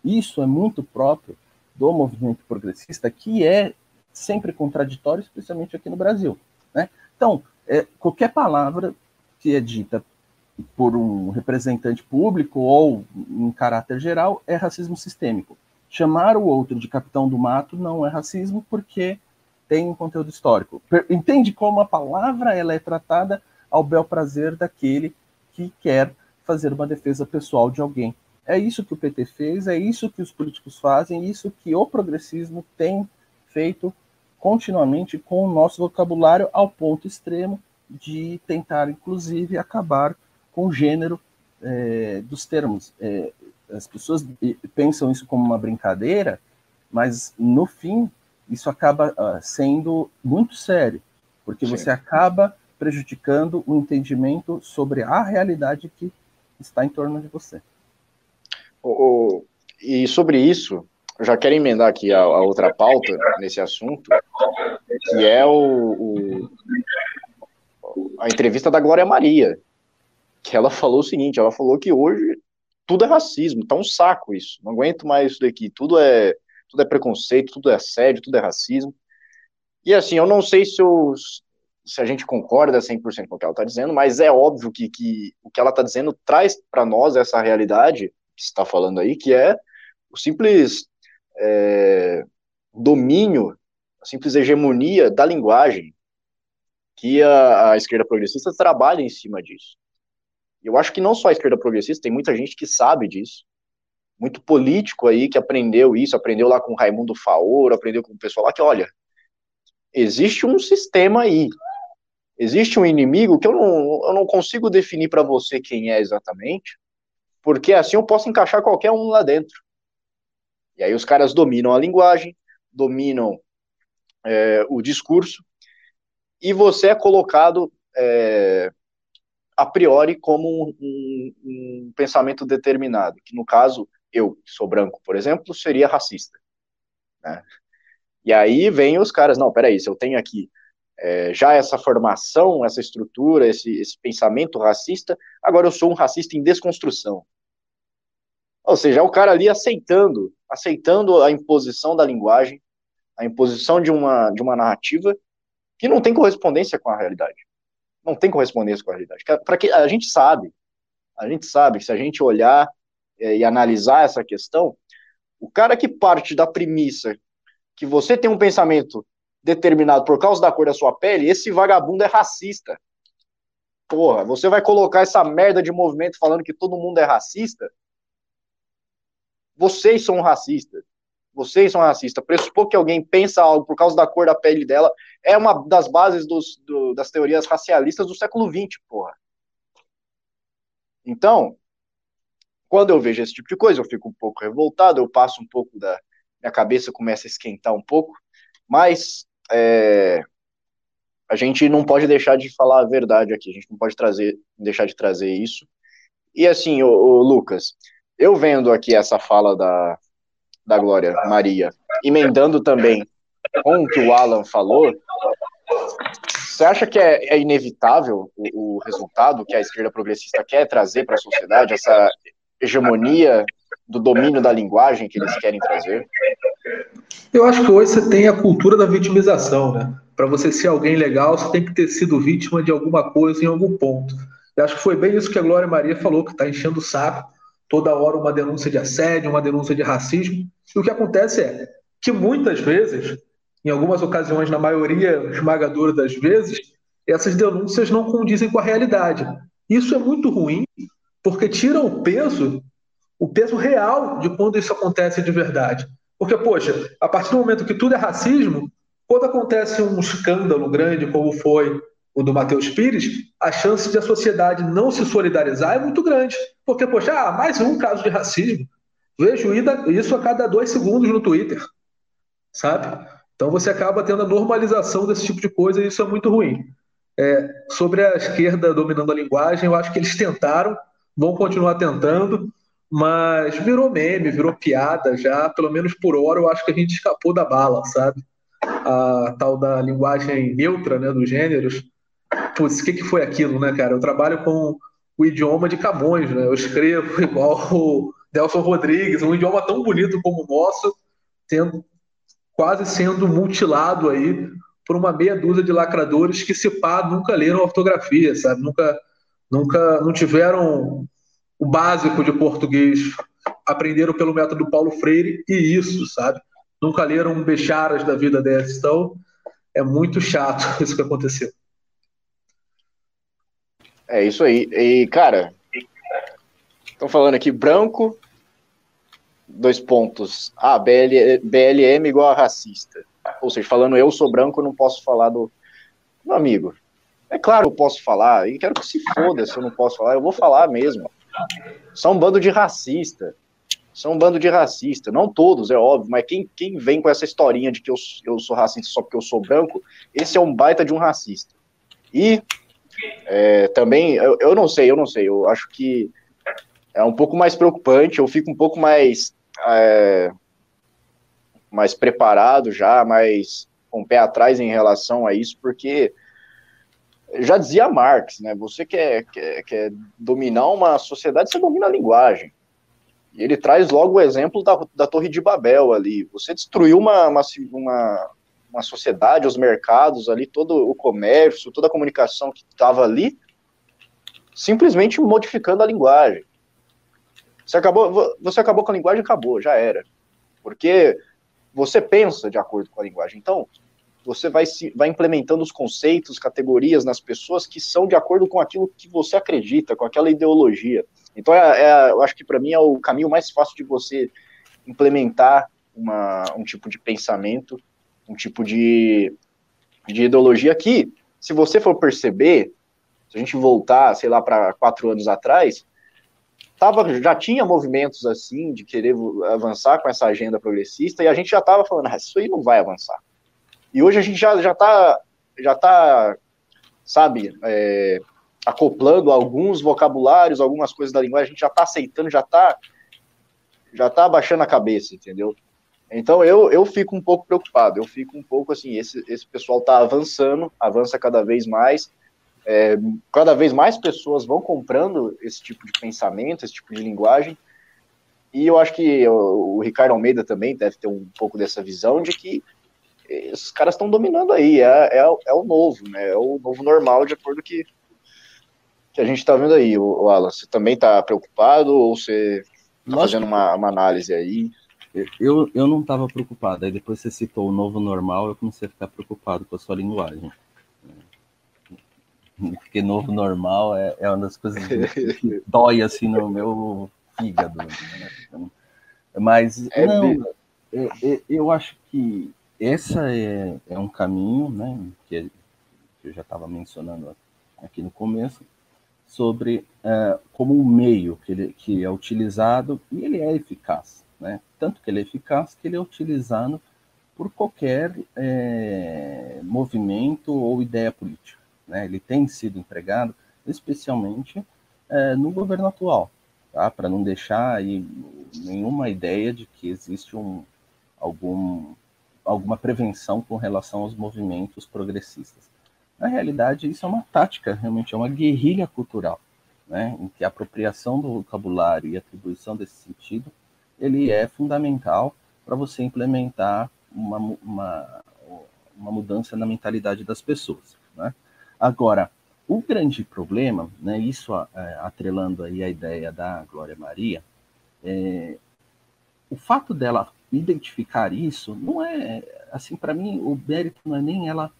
Isso é muito próprio do movimento progressista, que é sempre contraditório, especialmente aqui no Brasil. Né? Então, é, qualquer palavra que é dita por um representante público ou em caráter geral é racismo sistêmico. Chamar o outro de capitão do mato não é racismo porque tem um conteúdo histórico. Entende como a palavra ela é tratada ao bel prazer daquele que quer fazer uma defesa pessoal de alguém. É isso que o PT fez, é isso que os políticos fazem, é isso que o progressismo tem feito continuamente com o nosso vocabulário ao ponto extremo de tentar, inclusive, acabar com o gênero é, dos termos. É, as pessoas pensam isso como uma brincadeira, mas no fim isso acaba uh, sendo muito sério, porque Sim. você acaba prejudicando o entendimento sobre a realidade que está em torno de você. E sobre isso, eu já quero emendar aqui a, a, outra pauta nesse assunto, que é o, o, a entrevista da Glória Maria, que ela falou o seguinte, ela falou que hoje tudo é racismo, tá um saco isso, não aguento mais isso daqui, tudo é, tudo é preconceito, tudo é assédio, tudo é racismo. E assim, eu não sei se os, se a gente concorda 100% com o que ela está dizendo, mas é óbvio que, que o que ela está dizendo traz para nós essa realidade que está falando aí, que é o simples é, domínio, a simples hegemonia da linguagem, que a, a esquerda progressista trabalha em cima disso. Eu acho que não só a esquerda progressista, tem muita gente que sabe disso, muito político aí que aprendeu isso, aprendeu lá com Raimundo Faoro, aprendeu com o pessoal lá que, olha, existe um sistema aí, Existe um inimigo que eu não, eu não consigo definir para você quem é exatamente, porque assim eu posso encaixar qualquer um lá dentro. E aí os caras dominam a linguagem, dominam é, o discurso, e você é colocado é, a priori como um, um, um, pensamento determinado, que no caso, eu, que sou branco, por exemplo, seria racista. Né? E aí vem os caras, não, peraí, se eu tenho aqui é, já essa formação, essa estrutura, esse, esse pensamento racista, agora eu sou um racista em desconstrução. Ou seja, é o cara ali aceitando, aceitando a imposição da linguagem, a imposição de uma, de uma narrativa que não tem correspondência com a realidade. Não tem correspondência com a realidade. Para que a gente sabe, a gente sabe que se a gente olhar é, e analisar essa questão, o cara que parte da premissa que você tem um pensamento determinado por causa da cor da sua pele, esse vagabundo é racista. Porra, você vai colocar essa merda de movimento falando que todo mundo é racista? Vocês são racistas. Vocês são racistas. Pressupor que alguém pensa algo por causa da cor da pele dela é uma das bases dos, do, das teorias racialistas do século XX, porra. Então, quando eu vejo esse tipo de coisa, eu fico um pouco revoltado, eu passo um pouco da. Minha cabeça começa a esquentar um pouco, mas é, a gente não pode deixar de falar a verdade aqui, a gente não pode trazer, deixar de trazer isso. E assim, o, o Lucas, eu vendo aqui essa fala da, da Glória Maria, emendando também com o que o Alan falou, você acha que é, é inevitável o, o, resultado que a esquerda progressista quer trazer para a sociedade, essa hegemonia do domínio da linguagem que eles querem trazer? Eu acho que hoje você tem a cultura da vitimização, né? Para você ser alguém legal, você tem que ter sido vítima de alguma coisa em algum ponto. Eu acho que foi bem isso que a Glória Maria falou, que está enchendo o saco toda hora uma denúncia de assédio, uma denúncia de racismo. E o que acontece é que muitas vezes, em algumas ocasiões, na maioria esmagadora das vezes, essas denúncias não condizem com a realidade. Isso é muito ruim, porque tira o peso, o peso real de quando isso acontece de verdade. Porque, poxa, a partir do momento que tudo é racismo, quando acontece um escândalo grande, como foi o do Matheus Pires, a chance de a sociedade não se solidarizar é muito grande. Porque, poxa, ah, mais um caso de racismo. Vejo isso a cada dois segundos no Twitter, sabe? Então você acaba tendo a normalização desse tipo de coisa e isso é muito ruim. É, sobre a esquerda dominando a linguagem, eu acho que eles tentaram, vão continuar tentando, mas virou meme, virou piada já, pelo menos por hora eu acho que a gente escapou da bala, sabe? A tal da linguagem neutra, né, dos gêneros. Putz, o que, que foi aquilo, né, cara? Eu trabalho com o idioma de Camões, né? Eu escrevo igual o Delson Rodrigues, um idioma tão bonito como o nosso, tendo, quase sendo mutilado aí por uma meia dúzia de lacradores que, se pá, nunca leram ortografia, sabe? Nunca, nunca não tiveram o básico de português, aprenderam pelo método Paulo Freire e isso, sabe? Nunca leram Becharas da vida dessa. Então, é muito chato isso que aconteceu. É isso aí. E, cara, estão falando aqui branco, dois pontos. Ah, BL, BLM igual a racista. Ou seja, falando eu sou branco, não posso falar do. Meu amigo, é claro que eu posso falar, e quero que se foda se eu não posso falar, eu vou falar mesmo. São um bando de racista. São um bando de racista. Não todos, é óbvio, mas quem, quem vem com essa historinha de que eu, eu sou racista só porque eu sou branco, esse é um baita de um racista. E é, também, eu, eu não sei, eu não sei, eu acho que é um pouco mais preocupante, eu fico um pouco mais, é, mais preparado já, mais com o pé atrás em relação a isso, porque já dizia Marx, né? Você quer, quer, quer dominar uma sociedade, você domina a linguagem. E ele traz logo o exemplo da, da Torre de Babel ali. Você destruiu uma, uma, uma, uma sociedade, os mercados ali, todo o comércio, toda a comunicação que estava ali, simplesmente modificando a linguagem. Você acabou, você acabou com a linguagem, acabou, já era. Porque você pensa de acordo com a linguagem. Então, você vai, se, vai implementando os conceitos, categorias nas pessoas que são de acordo com aquilo que você acredita, com aquela ideologia. Então, é, é eu acho que para mim é o caminho mais fácil de você implementar uma, um tipo de pensamento, um tipo de, de ideologia que, se você for perceber, se a gente voltar, sei lá, para quatro anos atrás, tava, já tinha movimentos assim de querer avançar com essa agenda progressista e a gente já estava falando, ah, isso aí não vai avançar. E hoje a gente já já está já tá, sabe, é, acoplando alguns vocabulários, algumas coisas da linguagem, a gente já está aceitando, já está já tá abaixando a cabeça, entendeu? Então eu, eu fico um pouco preocupado, eu fico um pouco assim, esse, esse pessoal está avançando, avança cada vez mais, é, cada vez mais pessoas vão comprando esse tipo de pensamento, esse tipo de linguagem, e eu acho que o, o Ricardo Almeida também deve ter um pouco dessa visão de que esses caras estão dominando aí, é, é, é, o novo, né? É o novo normal, de acordo com que, que a gente está vendo aí. O, o Alan, você também está preocupado ou você está fazendo uma, uma, análise aí? Eu, eu não estava preocupado, aí depois você citou o novo normal, eu comecei a ficar preocupado com a sua linguagem. Porque novo normal é, é uma das coisas que dói assim no meu fígado. Né? Mas, é não, eu acho que essa é, é um caminho, né, que eu já estava mencionando aqui no começo, sobre uh, como um meio que, ele, que é utilizado e ele é eficaz, né? Tanto que ele é eficaz que ele é utilizado por qualquer é, movimento ou ideia política, né? Ele tem sido empregado especialmente é, no governo atual, tá? Para não deixar aí nenhuma ideia de que existe um algum alguma prevenção com relação aos movimentos progressistas. Na realidade, isso é uma tática, realmente é uma guerrilha cultural, né, em que a apropriação do vocabulário e atribuição desse sentido, ele é fundamental para você implementar uma, uma, uma mudança na mentalidade das pessoas. Né? Agora, o grande problema, né, isso é, atrelando aí a ideia da Glória Maria, é, o fato dela identificar isso não é, assim, para mim, o mérito não é nem ela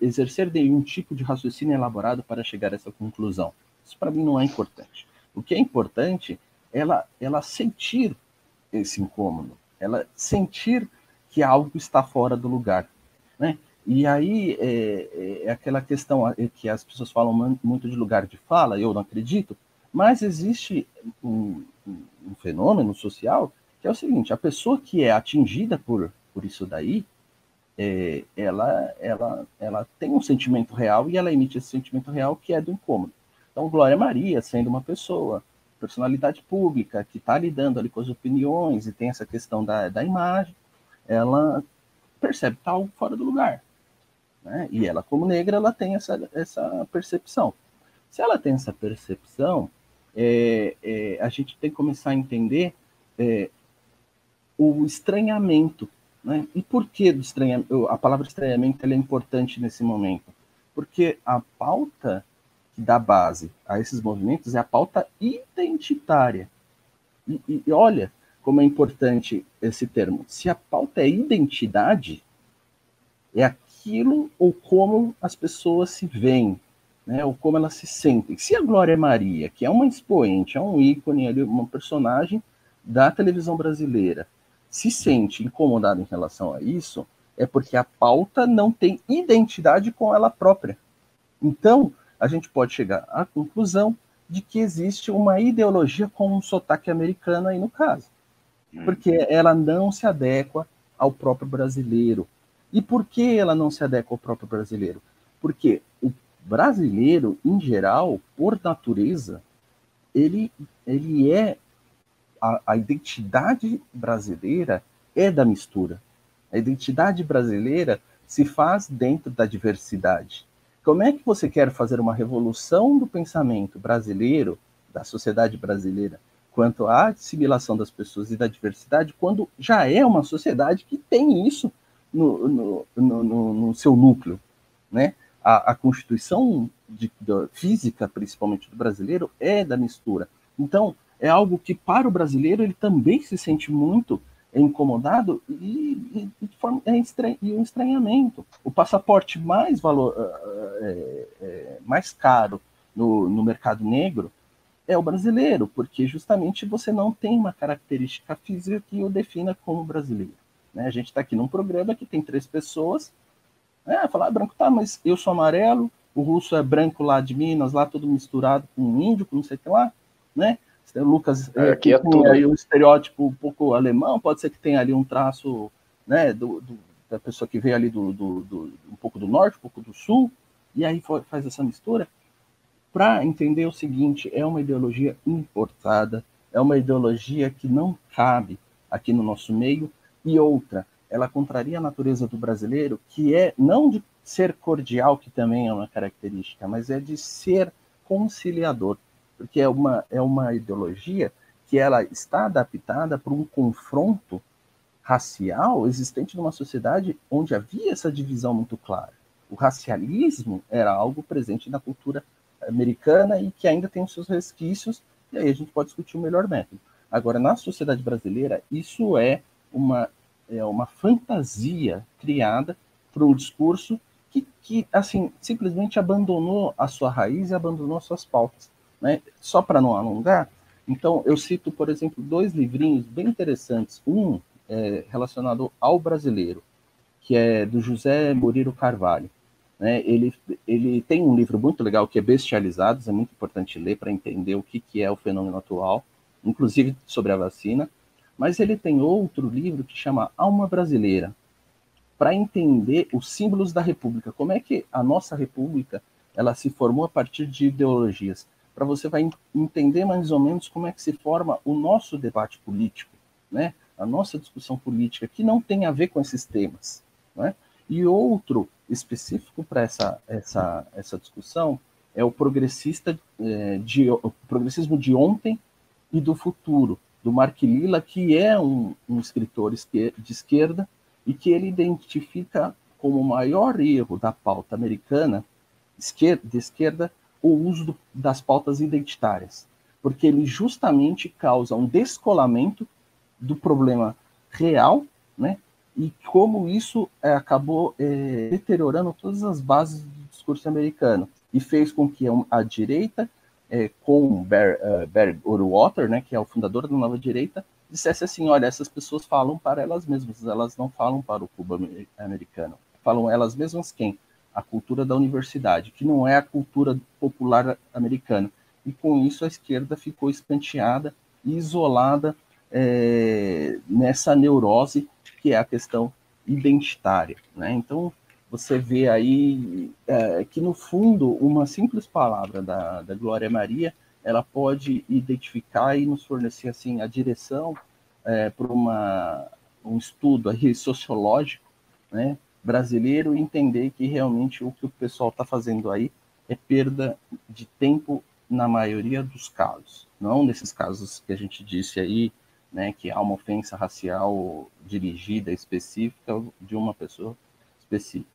exercer nenhum tipo de raciocínio elaborado para chegar a essa conclusão. Isso para mim não é importante. O que é importante é ela, ela sentir esse incômodo, ela sentir que algo está fora do lugar, né? E aí é, é, é aquela questão é, que as pessoas falam muito de lugar de fala, eu não acredito, mas existe um, um fenômeno social que é o seguinte: a pessoa que é atingida por, por isso daí, é, ela, ela, ela tem um sentimento real e ela emite esse sentimento real que é do incômodo. Então, Glória Maria, sendo uma pessoa, personalidade pública, que está lidando ali com as opiniões e tem essa questão da, da imagem, ela percebe que está algo fora do lugar. Né? E ela, como negra, ela tem essa, essa percepção. Se ela tem essa percepção, é, é, a gente tem que começar a entender é, o estranhamento. Né? E por que do estranhamento? A palavra estranhamento é importante nesse momento. Porque a pauta que dá base a esses movimentos é a pauta identitária. E, e, e olha como é importante esse termo. Se a pauta é identidade, é aquilo ou como as pessoas se veem, né, ou como elas se sentem. Se a Glória Maria, que é uma expoente, é um ícone, uma personagem da televisão brasileira, se sente incomodado em relação a isso, é porque a pauta não tem identidade com ela própria. Então, a gente pode chegar à conclusão de que existe uma ideologia com um sotaque americano aí no caso. Hum. Porque ela não se adequa ao próprio brasileiro. E por que ela não se adequa ao próprio brasileiro? Porque o brasileiro, em geral, por natureza, ele, ele é a, a identidade brasileira é da mistura. A identidade brasileira se faz dentro da diversidade. Como é que você quer fazer uma revolução do pensamento brasileiro, da sociedade brasileira, quanto à assimilação das pessoas e da diversidade, quando já é uma sociedade que tem isso no, no, no, no seu núcleo? Né? A, a Constituição de, de, física, principalmente do brasileiro, é da mistura. Então, é algo que para o brasileiro ele também se sente muito incomodado e, e, é estranho, e um estranhamento. O passaporte mais valor, é, é, mais caro no, no mercado negro é o brasileiro, porque justamente você não tem uma característica física que o defina como brasileiro. Né? A gente está aqui num programa que tem três pessoas, né? falar ah, branco, tá, mas eu sou amarelo, o russo é branco lá de Minas, lá todo misturado com índio, com não sei o que lá, né? Tem o Lucas, é, aqui é tudo. aí o estereótipo um pouco alemão, pode ser que tenha ali um traço, né, do, do da pessoa que veio ali do, do, do, um pouco do norte, um pouco do sul, e aí faz essa mistura, para entender o seguinte: é uma ideologia importada, é uma ideologia que não cabe aqui no nosso meio, e outra, ela contraria a natureza do brasileiro, que é não de ser cordial, que também é uma característica, mas é de ser conciliador, porque é uma, é uma ideologia que ela está adaptada para um confronto racial existente numa sociedade onde havia essa divisão muito clara. O racialismo era algo presente na cultura americana e que ainda tem os seus resquícios, e aí a gente pode discutir o melhor método. Agora, na sociedade brasileira, isso é uma, é uma fantasia criada por um discurso que, que, assim, simplesmente abandonou a sua raiz e abandonou as suas pautas. Né? Só para não alongar, então eu cito, por exemplo, dois livrinhos bem interessantes. Um é, relacionado ao brasileiro, que é do José Murilo Carvalho. Né? Ele, ele tem um livro muito legal que é Bestializados, é muito importante ler para entender o que, que é o fenômeno atual, inclusive sobre a vacina. Mas ele tem outro livro que chama Alma Brasileira, para entender os símbolos da República. Como é que a nossa República ela se formou a partir de ideologias? Para você vai entender mais ou menos como é que se forma o nosso debate político, né? a nossa discussão política, que não tem a ver com esses temas. Né? E outro específico para essa, essa, essa discussão é o progressista é, de, o progressismo de ontem e do futuro, do Mark Lilla, que é um, um escritor de esquerda e que ele identifica como o maior erro da pauta americana de esquerda o uso do, das pautas identitárias, porque ele justamente causa um descolamento do problema real, né? E como isso é, acabou é, deteriorando todas as bases do discurso americano e fez com que a direita, é, com Bear, uh, Bear Uruwater, né, que é o fundador da nova direita, dissesse assim: olha, essas pessoas falam para elas mesmas, elas não falam para o Cuba americano. Falam elas mesmas quem? A cultura da universidade, que não é a cultura popular americana. E com isso a esquerda ficou escanteada isolada é, nessa neurose que é a questão identitária. Né? Então, você vê aí é, que, no fundo, uma simples palavra da, da Glória Maria, ela pode identificar e nos fornecer assim a direção é, para um estudo aí sociológico né, brasileiro e entender que realmente o que o pessoal está fazendo aí é perda de tempo na maioria dos casos. Não nesses casos que a gente disse aí, né, que há uma ofensa racial dirigida, específica de uma pessoa específica,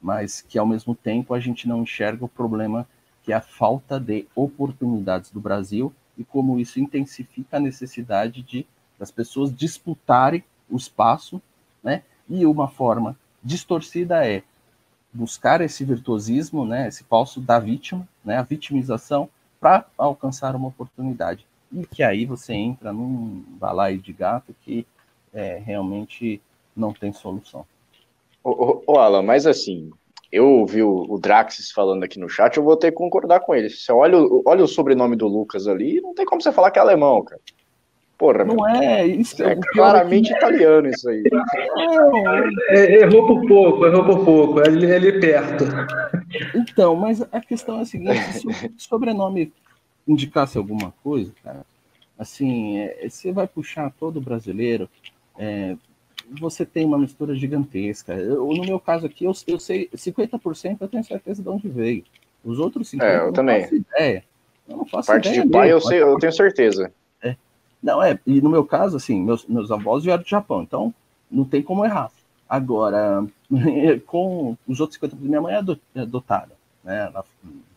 mas que ao mesmo tempo a gente não enxerga o problema que é a falta de oportunidades do Brasil e como isso intensifica a necessidade de das pessoas disputarem o espaço, né? E uma forma distorcida é buscar esse virtuosismo, né, esse falso da vítima, né, a vitimização para alcançar uma oportunidade e que aí você entra num balaio de gato que é, realmente não tem solução. Ô, ô, Alan, mas assim, eu ouvi o, o Draxis falando aqui no chat, eu vou ter que concordar com ele. Você olha, olha o sobrenome do Lucas ali, não tem como você falar que é alemão, cara. Porra, não é, isso é, é claramente que... italiano isso aí. É, errou por pouco, errou por pouco, é ali, é ali perto. Então, mas a questão é a seguinte: se o sobrenome indicasse alguma coisa, cara, assim, é, você vai puxar todo brasileiro, é, você tem uma mistura gigantesca. Eu, no meu caso aqui, eu, eu sei, 50% eu tenho certeza de onde veio. Os outros 50% é, eu, eu também. faço ideia. Eu não faço Parte ideia de pai, eu, sei, eu tenho certeza. É. Não, é, e no meu caso, assim, meus, meus avós vieram do Japão, então não tem como errar. Agora, com os outros 50%, minha mãe é adotada, né?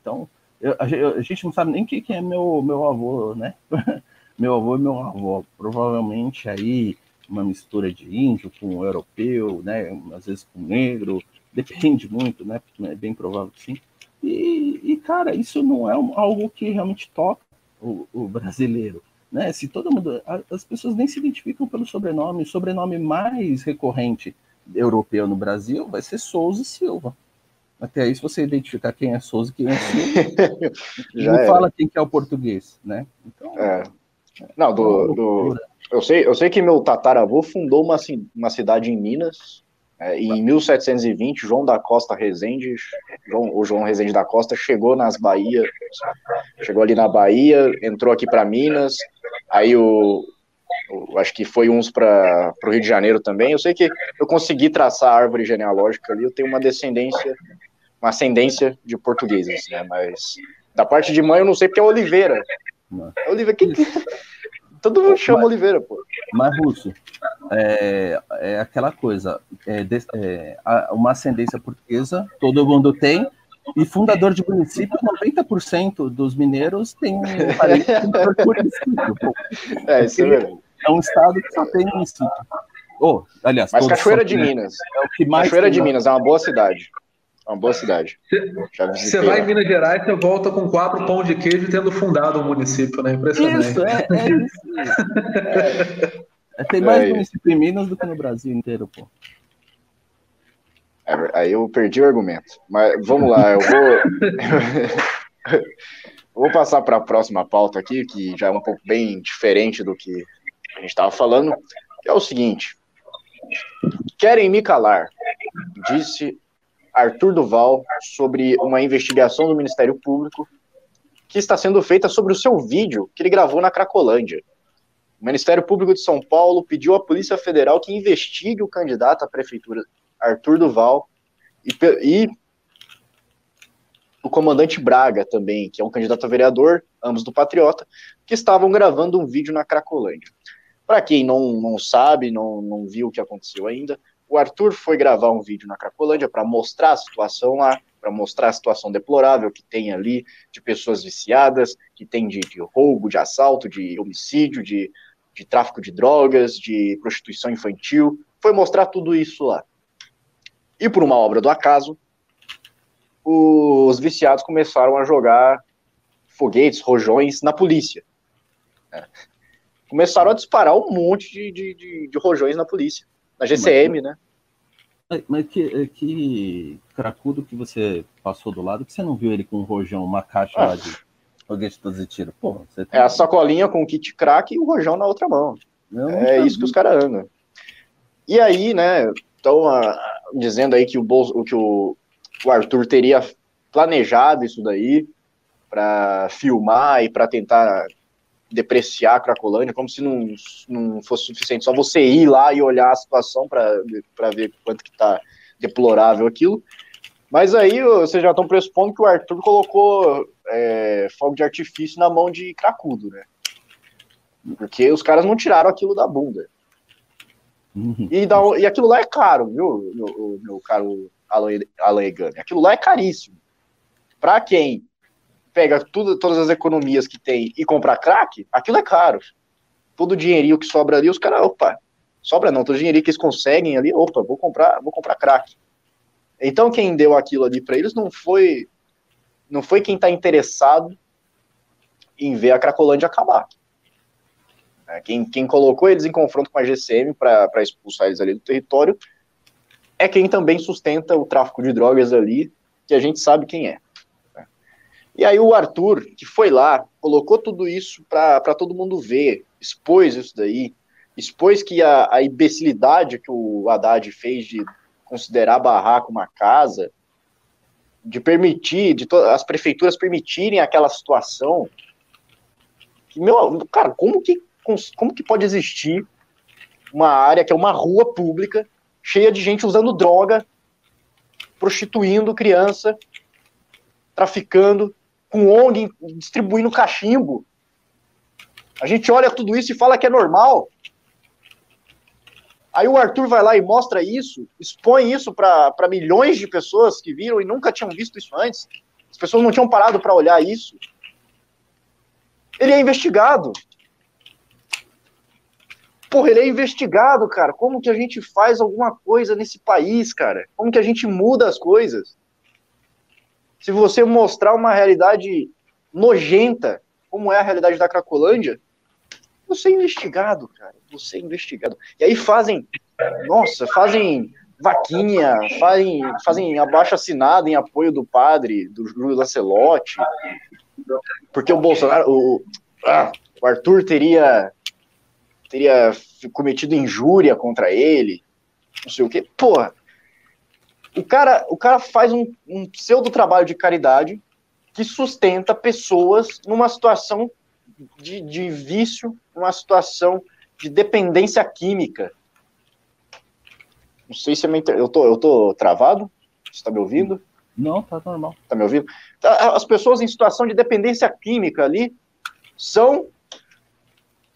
Então, eu, a, a, gente não sabe nem quem que é meu, meu avô, né? meu avô e meu avô. Provavelmente aí uma mistura de índio com europeu, né? Às vezes com negro, depende muito, né? É bem provável que sim. E, e cara, isso não é algo que realmente toca o, o brasileiro. Né? Se todo mundo, as pessoas nem se identificam pelo sobrenome, o sobrenome mais recorrente europeu no Brasil vai ser Souza Silva. Até aí, se você identificar quem é Souza e quem é Silva, não era. fala quem que é o português, né? Então, é. Não, do, do, eu, sei, eu sei que meu tataravô fundou uma, uma cidade em Minas, é, em 1720, João da Costa Rezende, João, o João Rezende da Costa, chegou nas Bahia, chegou ali na Bahia, entrou aqui para Minas, aí o, o, acho que foi uns para o Rio de Janeiro também. Eu sei que eu consegui traçar a árvore genealógica ali, eu tenho uma descendência, uma ascendência de portugueses, né? Mas da parte de mãe eu não sei porque é Oliveira. É Oliveira, que, Todo mundo chama mas, Oliveira, pô. Mas, Russo, é, é aquela coisa, é, é, uma ascendência portuguesa, todo mundo tem, e fundador de município, 90% dos mineiros tem um município. Pô. É, isso é verdade. É um estado que só tem município. Oh, aliás, Mas Cachoeira de Minas. É o que mais Cachoeira de Minas é uma boa cidade. É uma boa cidade. Você vai em Minas Gerais, você volta com quatro pão de queijo tendo fundado o um município, né? Impressionante. Isso, é, é isso. É, tem mais é município em Minas do que no Brasil inteiro, pô. É, aí eu perdi o argumento. Mas vamos lá, eu vou. vou passar para a próxima pauta aqui, que já é um pouco bem diferente do que a gente estava falando, que é o seguinte. Querem me calar, disse Arthur Duval sobre uma investigação do Ministério Público que está sendo feita sobre o seu vídeo que ele gravou na Cracolândia. O Ministério Público de São Paulo pediu à Polícia Federal que investigue o candidato à prefeitura Arthur Duval e, e o comandante Braga também, que é um candidato a vereador, ambos do Patriota, que estavam gravando um vídeo na Cracolândia. Para quem não, não sabe, não, não viu o que aconteceu ainda, o Arthur foi gravar um vídeo na Cracolândia para mostrar a situação lá, para mostrar a situação deplorável que tem ali de pessoas viciadas, que tem de, de roubo, de assalto, de homicídio, de, de tráfico de drogas, de prostituição infantil. Foi mostrar tudo isso lá. E por uma obra do acaso, os viciados começaram a jogar foguetes, rojões na polícia. É. Começaram a disparar um monte de, de, de, de rojões na polícia na GCM, mas, né? Mas que, que cracudo que você passou do lado, que você não viu ele com um rojão, uma caixa ah. lá de foguete de tiro? Pô, tem... É a sacolinha com o kit crack e o rojão na outra mão. é isso vi. que os caras andam. E aí, né, estão dizendo aí que o, Bolso, que o, o Arthur teria planejado isso daí para filmar e para tentar depreciar a Cracolândia, como se não, não fosse suficiente só você ir lá e olhar a situação para ver quanto que tá deplorável aquilo. Mas aí vocês já estão pressupondo que o Arthur colocou é, fogo de artifício na mão de cracudo, né? Porque os caras não tiraram aquilo da bunda. Uhum. E, dá, e aquilo lá é caro, viu, meu, meu caro Alan, Alan Egami? Aquilo lá é caríssimo. Para quem pega tudo, todas as economias que tem e compra crack, aquilo é caro. Todo o dinheirinho que sobra ali, os caras, opa, sobra não, todo o dinheirinho que eles conseguem ali, opa, vou comprar, vou comprar crack. Então quem deu aquilo ali para eles não foi não foi quem está interessado em ver a Cracolândia acabar. É, quem, quem colocou eles em confronto com a GCM para expulsar eles ali do território é quem também sustenta o tráfico de drogas ali, que a gente sabe quem é. E aí o Arthur, que foi lá, colocou tudo isso para todo mundo ver, expôs isso daí, expôs que a, a imbecilidade que o Haddad fez de considerar barraco uma casa, de permitir, de as prefeituras permitirem aquela situação. Que, meu, cara, como que, como que pode existir uma área que é uma rua pública cheia de gente usando droga, prostituindo criança, traficando, com ONG distribuindo cachimbo. A gente olha tudo isso e fala que é normal. Aí o Arthur vai lá e mostra isso, expõe isso para milhões de pessoas que viram e nunca tinham visto isso antes. As pessoas não tinham parado para olhar isso. Ele é investigado. Porra, ele é investigado, cara. Como que a gente faz alguma coisa nesse país, cara? Como que a gente muda as coisas? Se você mostrar uma realidade nojenta, como é a realidade da Cracolândia, você é investigado, cara. Você é investigado. E aí fazem, nossa, fazem vaquinha, fazem, fazem abaixo assinado em apoio do padre, do Júlio Lancelotti, porque o Bolsonaro, o, ah, Arthur teria teria cometido injúria contra ele, não sei o quê. Porra, o cara, o cara faz um, um pseudo trabalho de caridade que sustenta pessoas numa situação de, de vício, numa situação de dependência química. Não sei se é inter... eu, tô, eu tô travado? Você está me ouvindo? Não, tá normal. Tá me ouvindo? Tá, as pessoas em situação de dependência química ali são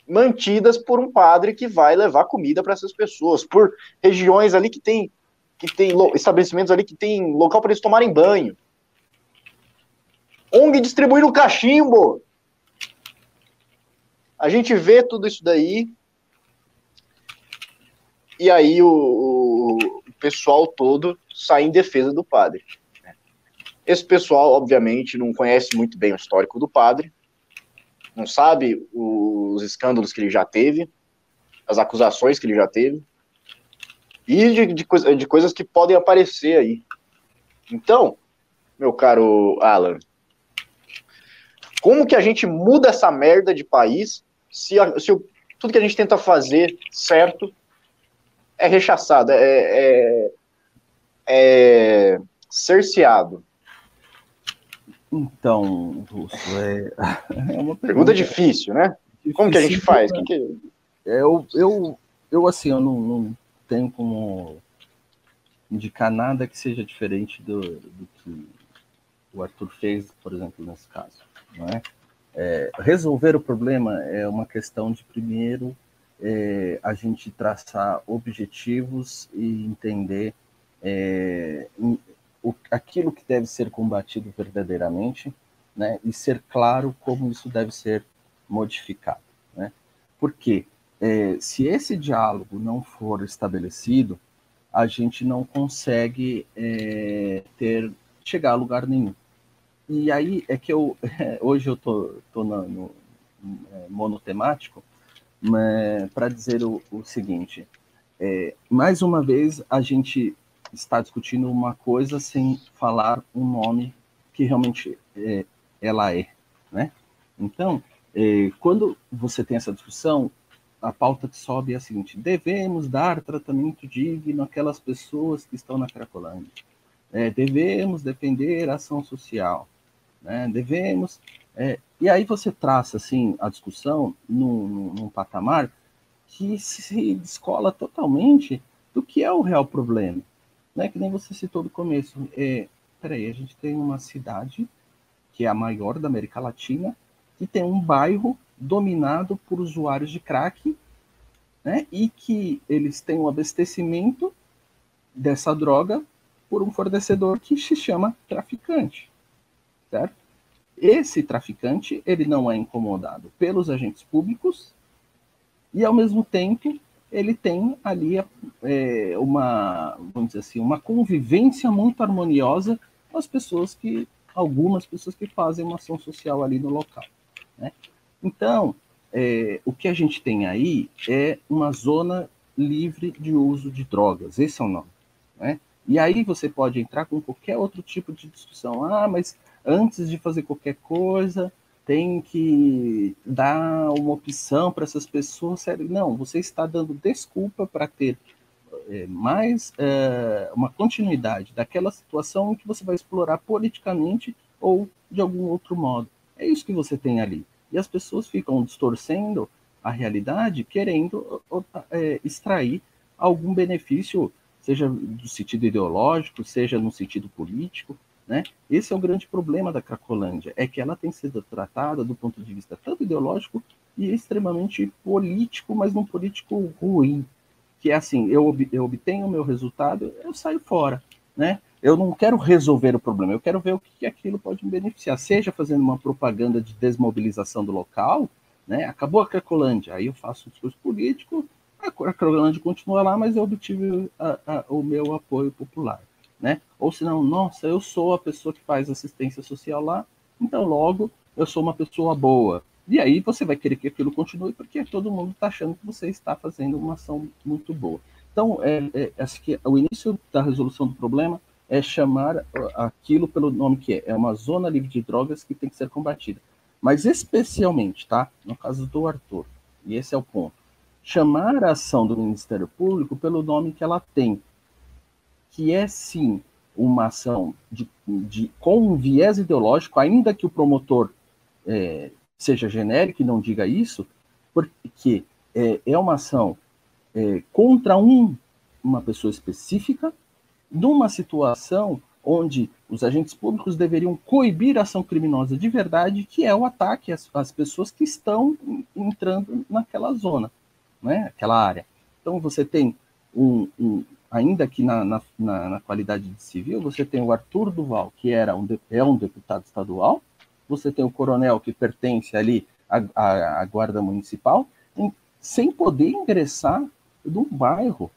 mantidas por um padre que vai levar comida para essas pessoas, por regiões ali que tem que tem estabelecimentos ali que tem local para eles tomarem banho. ONG distribuindo cachimbo. A gente vê tudo isso daí. E aí o, o, pessoal todo sai em defesa do padre. Esse pessoal, obviamente, não conhece muito bem o histórico do padre, não sabe os escândalos que ele já teve, as acusações que ele já teve, e de, de, de coisas que podem aparecer aí. Então, meu caro Alan, como que a gente muda essa merda de país se, a, se o, tudo que a gente tenta fazer certo é rechaçado, é, é, é cerceado? Então, Russo, é, é uma pergunta, pergunta difícil, né? Como que a gente faz? Que que... Eu, eu, eu, assim, eu não, não tenho como indicar nada que seja diferente do, do que o Arthur fez, por exemplo, nesse caso. Não é? É, resolver o problema é uma questão de, primeiro, é, a gente traçar objetivos e entender é, o, aquilo que deve ser combatido verdadeiramente, né, e ser claro como isso deve ser modificado. Né? Porque é, se esse diálogo não for estabelecido, a gente não consegue é, ter chegar a lugar nenhum. E aí é que eu, hoje eu tô, tô no, no é, monotemático, para dizer o, o seguinte, é, mais uma vez a gente está discutindo uma coisa sem falar um nome que realmente é, ela é, né? Então, é, quando você tem essa discussão, a pauta que sobe é a seguinte: devemos dar tratamento digno àquelas pessoas que estão na Cracolândia. É, devemos defender a ação social né? Devemos. É, e aí você traça assim a discussão num, num patamar que se descola totalmente do que é o real problema. Né? Que nem você citou no começo. É, peraí, a gente tem uma cidade que é a maior da América Latina, que tem um bairro dominado por usuários de crack, né? E que eles têm o um abastecimento dessa droga por um fornecedor que se chama traficante certo? Esse traficante, ele não é incomodado pelos agentes públicos e, ao mesmo tempo, ele tem ali é, uma, vamos dizer assim, uma convivência muito harmoniosa com as pessoas que, algumas pessoas que fazem uma ação social ali no local, né? Então, é, o que a gente tem aí é uma zona livre de uso de drogas, esse é o nome, né? E aí você pode entrar com qualquer outro tipo de discussão. Ah, mas antes de fazer qualquer coisa, tem que dar uma opção para essas pessoas. Não, você está dando desculpa para ter é, mais é, uma continuidade daquela situação que você vai explorar politicamente ou de algum outro modo. É isso que você tem ali. E as pessoas ficam distorcendo a realidade, querendo é, extrair algum benefício, seja no sentido ideológico, seja no sentido político. Né? Esse é o grande problema da Cracolândia, é que ela tem sido tratada do ponto de vista tanto ideológico e extremamente político, mas num político ruim, que é assim, eu, eu obtenho o meu resultado, eu saio fora, né? Eu não quero resolver o problema, eu quero ver o que aquilo pode me beneficiar, seja fazendo uma propaganda de desmobilização do local, né? Acabou a Cracolândia, aí eu faço um discurso político, a Cracolândia continua lá, mas eu obtive a, a, o meu apoio popular né? Ou senão, nossa, eu sou a pessoa que faz assistência social lá, então logo eu sou uma pessoa boa. E aí você vai querer que aquilo continue, porque todo mundo está achando que você está fazendo uma ação muito boa. Então, é, é, acho que o início da resolução do problema é chamar aquilo pelo nome que é. É uma zona livre de drogas que tem que ser combatida. Mas especialmente, tá? No caso do Arthur, e esse é o ponto. Chamar a ação do Ministério Público pelo nome que ela tem, que é sim uma ação de, de, com um viés ideológico, ainda que o promotor é, seja genérico e não diga isso, porque é, é uma ação é, contra um, uma pessoa específica, numa situação onde os agentes públicos deveriam coibir a ação criminosa de verdade, que é o ataque às, às pessoas que estão entrando naquela zona, né, aquela área. Então você tem um, um ainda que na, na, na, qualidade de civil, você tem o Arthur Duval, que era um, é um deputado estadual, você tem o coronel que pertence ali à, à, à guarda municipal, em, sem poder ingressar num bairro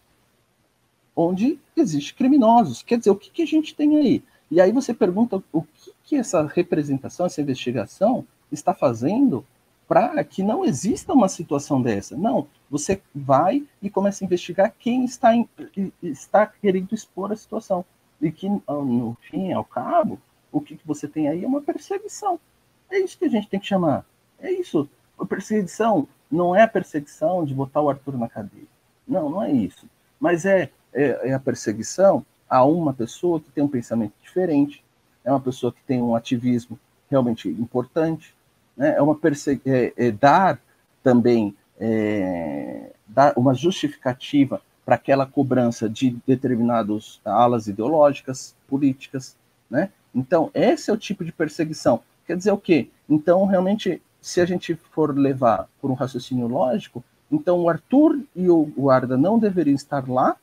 onde existe criminosos. Quer dizer, o que, que a gente tem aí? E aí você pergunta o que, que essa representação, essa investigação está fazendo para que não exista uma situação dessa. Não, você vai e começa a investigar quem está, em, está querendo expor a situação. E que, no fim, ao cabo, o que, que você tem aí é uma perseguição. É isso que a gente tem que chamar. É isso. A perseguição não é a perseguição de botar o Arthur na cadeia. Não, não é isso. Mas é, é, é a perseguição a uma pessoa que tem um pensamento diferente, é uma pessoa que tem um ativismo realmente importante, né? é uma é, é dar também é, dar uma justificativa para aquela cobrança de determinadas alas ideológicas, políticas, né? Então, esse é o tipo de perseguição. Quer dizer o quê? Então, realmente, se a gente for levar por um raciocínio lógico, então o Arthur e o Arda não deveriam estar lá,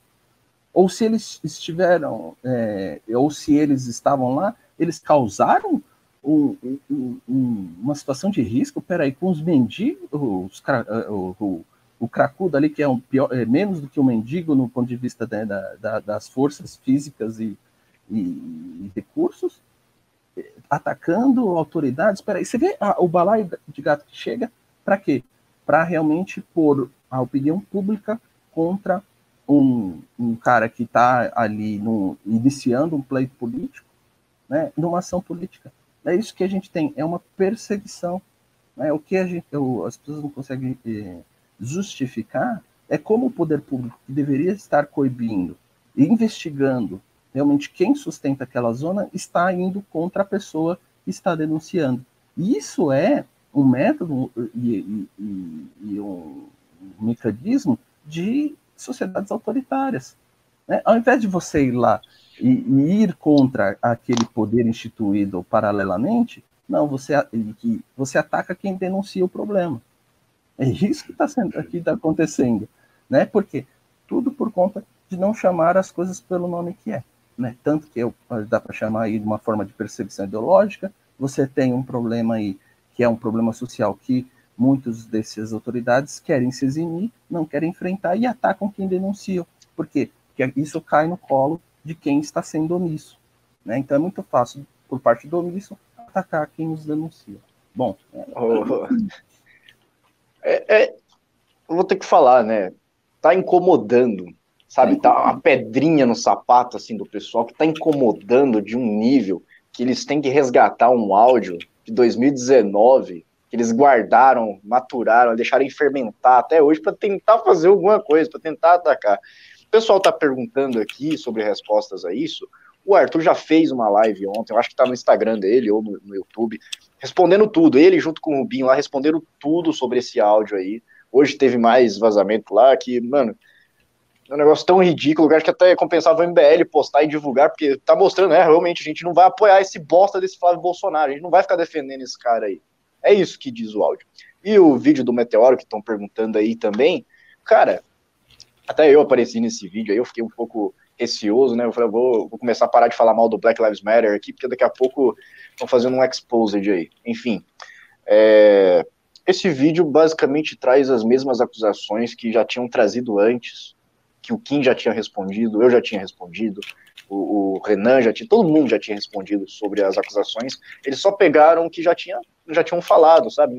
ou se eles estiveram, é, ou se eles estavam lá, eles causaram um, um, um, uma situação de risco, peraí, com os mendigos, os, o, o, o cracudo ali, que é, um pior, é menos do que um mendigo no ponto de vista né, da, da, das forças físicas e, e, e, recursos, atacando autoridades. Peraí, você vê o balaio de gato que chega para quê? Para realmente pôr a opinião pública contra um, um cara que está ali no, iniciando um pleito político, né, numa ação política. É isso que a gente tem, é uma perseguição. Né? O que a gente, as pessoas não conseguem eh, justificar é como o poder público, que deveria estar coibindo e investigando realmente quem sustenta aquela zona, está indo contra a pessoa que está denunciando. E isso é um método e, e, e um mecanismo de sociedades autoritárias. Né? Ao invés de você ir lá e, e, ir contra aquele poder instituído paralelamente, não, você, você ataca quem denuncia o problema. É isso que está tá acontecendo. Né? Porque tudo por conta de não chamar as coisas pelo nome que é. Né? Tanto que eu, dá para chamar aí de uma forma de perseguição ideológica, você tem um problema aí que é um problema social que muitas dessas autoridades querem se eximir, não querem enfrentar e atacam quem denuncia. Por quê? Porque isso cai no colo de quem está sendo omisso. Né? Então é muito fácil, por parte do omisso, atacar quem nos denuncia. Bom. É, é, eu vou ter que falar, né? Tá incomodando, sabe? Tá uma pedrinha no sapato assim do pessoal que tá incomodando de um nível que eles têm que resgatar um áudio de 2019 que eles guardaram, maturaram, deixaram fermentar até hoje para tentar fazer alguma coisa, para tentar atacar. O pessoal está perguntando aqui sobre respostas a isso. O Arthur já fez uma live ontem, eu acho que está no Instagram dele ou no, no, YouTube, respondendo tudo. Ele, junto com o Rubinho lá, responderam tudo sobre esse áudio aí. Hoje teve mais vazamento lá que, mano, é um negócio tão ridículo, eu acho que até compensava o MBL postar e divulgar, porque tá mostrando, né, realmente, a gente não vai apoiar esse bosta desse Flávio Bolsonaro, a gente não vai ficar defendendo esse cara aí. É isso que diz o áudio. E o vídeo do Meteoro, que estão perguntando aí também, cara, até eu apareci nesse vídeo aí, eu fiquei um pouco receoso, né? Eu falei, vou, vou, começar a parar de falar mal do Black Lives Matter aqui, porque daqui a pouco estão fazendo um exposed aí. Enfim, é, esse vídeo basicamente traz as mesmas acusações que já tinham trazido antes, que o Kim já tinha respondido, eu já tinha respondido, o, o, Renan já tinha, todo mundo já tinha respondido sobre as acusações, eles só pegaram o que já, tinha, já tinham falado, sabe?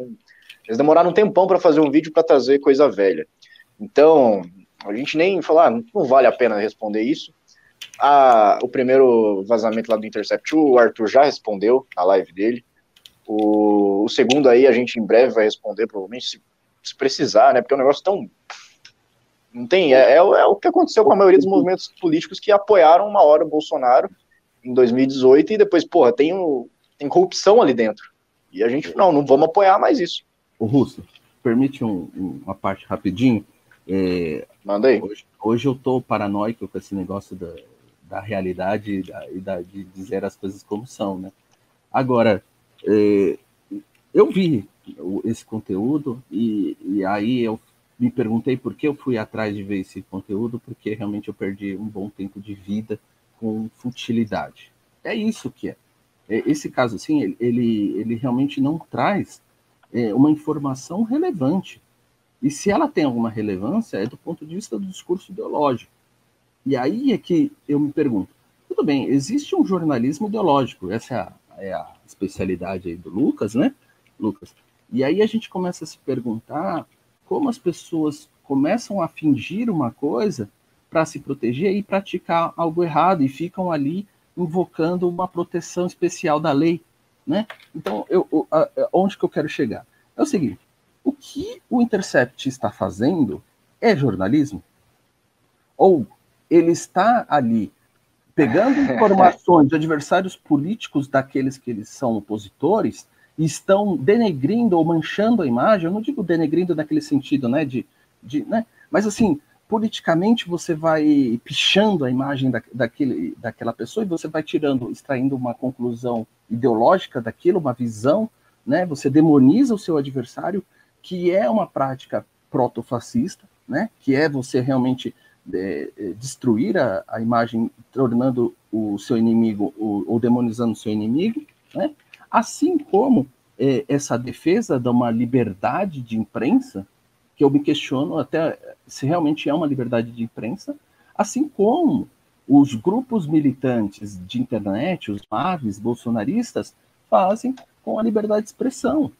Eles demoraram um tempão para fazer um vídeo para trazer coisa velha. Então, a gente nem falar, ah, não vale a pena responder isso. O primeiro vazamento lá do Intercept, o Arthur já respondeu na live dele. O, o, segundo aí a gente em breve vai responder, provavelmente, se, se precisar, né? Porque é um negócio tão. Não tem. É, é, é, o que aconteceu com a maioria dos movimentos políticos que apoiaram uma hora o Bolsonaro em 2018 e depois, porra, tem, um, tem corrupção ali dentro. E a gente, não, não vamos apoiar mais isso. O Russo, permite um, uma parte rapidinho. É, Manda aí. Hoje, hoje eu tô paranoico com esse negócio da, da realidade e, da, e da, de dizer as coisas como são, né? Agora, é, eu vi esse conteúdo e, e aí eu me perguntei por que eu fui atrás de ver esse conteúdo, porque realmente eu perdi um bom tempo de vida com futilidade. É isso que é. é esse caso, assim, ele, ele realmente não traz é, uma informação relevante. E se ela tem alguma relevância, é do ponto de vista do discurso ideológico. E aí é que eu me pergunto, tudo bem, existe um jornalismo ideológico, essa é a, é a especialidade aí do Lucas, né, Lucas? E aí a gente começa a se perguntar como as pessoas começam a fingir uma coisa para se proteger e praticar algo errado e ficam ali invocando uma proteção especial da lei, né? Então, eu, eu, a, onde que eu quero chegar? É o seguinte: o que o Intercept está fazendo é jornalismo? Ou ele está ali pegando informações de adversários políticos daqueles que eles são opositores estão denegrindo ou manchando a imagem? Eu não digo denegrindo naquele sentido, né? De, de, né? Mas assim, politicamente você vai pichando a imagem da, daquele, daquela pessoa e você vai tirando, extraindo uma conclusão ideológica daquilo, uma visão, né? Você demoniza o seu adversário, que é uma prática protofascista, né? Que é você realmente é, é destruir a, a, imagem, tornando o seu inimigo ou, ou demonizando o seu inimigo, né? Assim como é, essa defesa de uma liberdade de imprensa, que eu me questiono até se realmente é uma liberdade de imprensa, assim como os grupos militantes de internet, os MAVs bolsonaristas, fazem com a liberdade de expressão.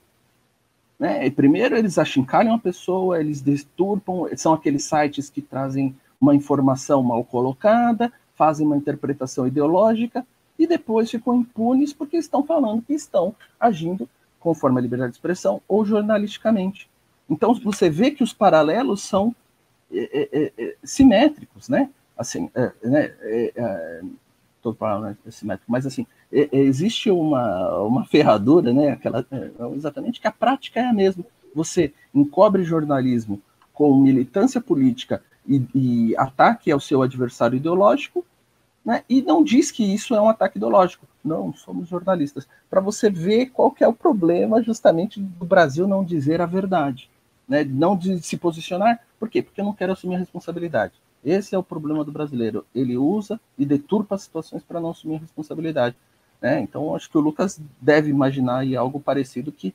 Né? primeiro, eles achincalham a pessoa, eles deturpam, são aqueles sites que trazem uma informação mal colocada, fazem uma interpretação ideológica e depois ficam impunes porque estão falando que estão agindo conforme a liberdade de expressão ou jornalisticamente. Então, você vê que os paralelos são é, é, é, simétricos, né? Assim, é, né? Estou falando simétrico, mas assim, existe uma, uma ferradura, né? Aquela, exatamente que a prática é a mesma. Você encobre jornalismo com militância política e, e ataque ao seu adversário ideológico, né? E não diz que isso é um ataque ideológico. Não, somos jornalistas. Para você ver qual que é o problema justamente do Brasil não dizer a verdade né, não de se posicionar. Por quê? Porque eu não quero assumir a responsabilidade. Esse é o problema do brasileiro. Ele usa e deturpa as situações para não assumir a responsabilidade. Né? Então, acho que o Lucas deve imaginar aí algo parecido que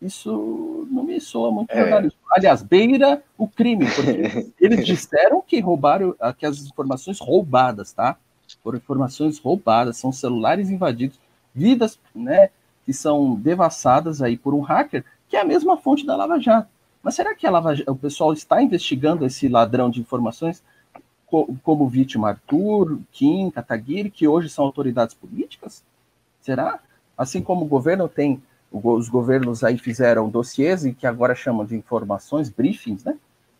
isso não me soa muito é. jornalismo. Aliás, beira o crime, porque eles disseram que roubaram, que as informações roubadas, tá? Foram informações roubadas, são celulares invadidos, vidas, né, que são devassadas aí por um hacker, que é a mesma fonte da Lava Jato. Mas será que Lava, o pessoal está investigando esse ladrão de informações como vítima Arthur, Kim, Kataguiri, que hoje são autoridades políticas? Será? Assim como o governo tem, os governos aí fizeram dossiês e que agora chamam de informações, briefings, né?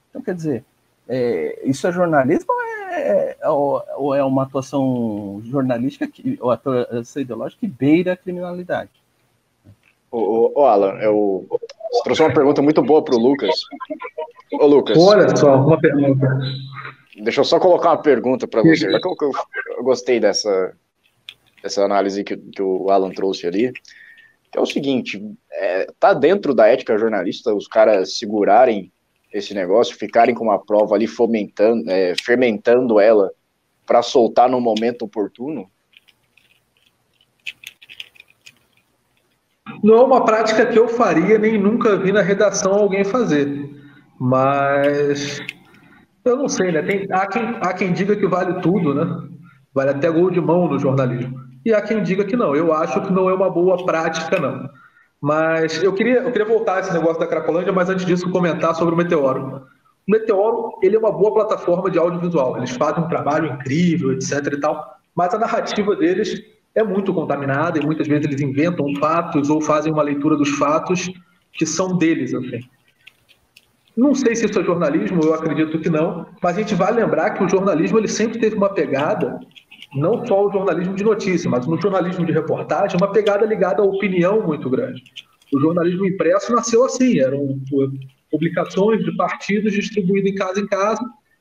Então, quer dizer, é, isso é jornalismo ou é, ou, ou é uma atuação jornalística, que, ou atuação ideológica que beira a criminalidade? O, o, Alan, eu trouxe uma pergunta muito boa para o Lucas. Ô, Lucas. Olha só, uma pergunta. Deixa eu só colocar uma pergunta para você. Eu, eu, eu, gostei dessa, dessa análise que, que o Alan trouxe ali. Que é o seguinte: é, tá dentro da ética jornalista os caras segurarem esse negócio, ficarem com uma prova ali fomentando, é, fermentando ela para soltar no momento oportuno? Não é uma prática que eu faria, nem nunca vi na redação alguém fazer. Mas eu não sei, né? Tem, há, quem, há quem diga que vale tudo, né? Vale até gol de mão no jornalismo. E há quem diga que não. Eu acho que não é uma boa prática, não. Mas eu queria, eu queria voltar a esse negócio da Cracolândia, mas antes disso comentar sobre o Meteoro. O Meteoro ele é uma boa plataforma de audiovisual. Eles fazem um trabalho incrível, etc. e tal. Mas a narrativa deles é muito contaminada e muitas vezes eles inventam fatos ou fazem uma leitura dos fatos que são deles, assim. Não sei se isso é jornalismo, eu acredito que não, mas a gente vai lembrar que o jornalismo ele sempre teve uma pegada, não só o jornalismo de notícia, mas no jornalismo de reportagem, uma pegada ligada à opinião muito grande. O jornalismo impresso nasceu assim, eram publicações de partidos distribuídas em casa em casa,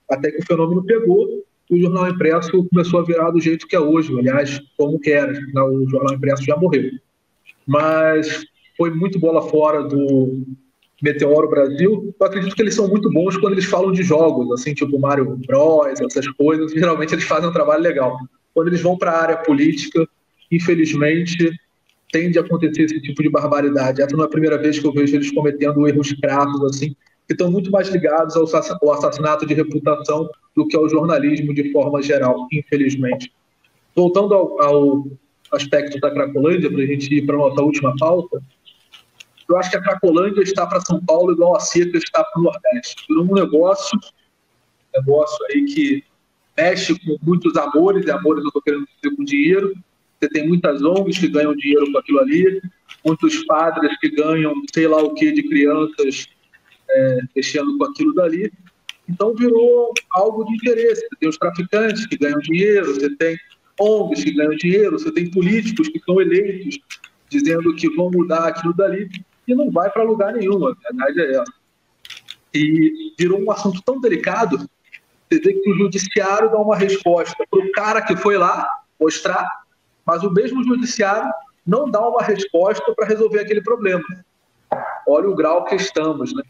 até que o fenômeno pegou e o jornal impresso começou a virar do jeito que é hoje, aliás, como que era, o jornal impresso já morreu. Mas foi muito bola fora do Meteoro Brasil. Eu acredito que eles são muito bons quando eles falam de jogos, assim, tipo Mario Bros, essas coisas. Geralmente eles fazem um trabalho legal. Quando eles vão para a área política, infelizmente, tende a acontecer esse tipo de barbaridade. Essa não é a primeira vez que eu vejo eles cometendo erros crassos assim, que estão muito mais ligados ao assassinato de reputação do que ao jornalismo de forma geral, infelizmente. Voltando ao, ao aspecto da Cracolândia, para a gente ir para a nossa última pauta, eu acho que a Cracolândia está para São Paulo igual a Seca está para o Nordeste. Um negócio, negócio aí que mexe com muitos amores, e amores eu estou querendo dizer com dinheiro. Você tem muitas ONGs que ganham dinheiro com aquilo ali, muitos padres que ganham sei lá o que de crianças é, mexendo com aquilo dali. Então virou algo de interesse. Você tem os traficantes que ganham dinheiro, você tem ONGs que ganham dinheiro, você tem políticos que são eleitos dizendo que vão mudar aquilo dali e não vai para lugar nenhum. A verdade é essa. E virou um assunto tão delicado, você vê que o judiciário dá uma resposta para o cara que foi lá mostrar, mas o mesmo judiciário não dá uma resposta para resolver aquele problema. Olha o grau que estamos, né?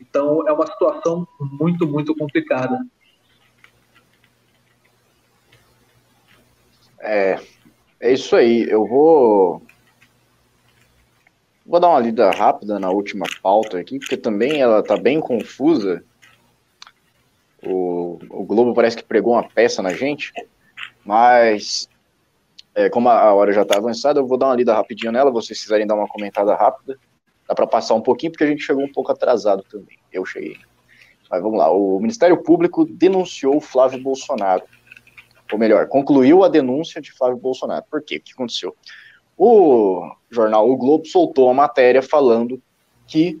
Então é uma situação muito, muito complicada. É, é isso aí. Eu vou Vou dar uma lida rápida na última pauta aqui, porque também ela está bem confusa. O, o, Globo parece que pregou uma peça na gente, mas é, como a, hora já está avançada, eu vou dar uma lida rapidinho nela, vocês quiserem dar uma comentada rápida. Dá para passar um pouquinho, porque a gente chegou um pouco atrasado também. Eu cheguei. Mas vamos lá. O Ministério Público denunciou Flávio Bolsonaro. Ou melhor, concluiu a denúncia de Flávio Bolsonaro. Por quê? O que aconteceu? O jornal O Globo soltou uma matéria falando que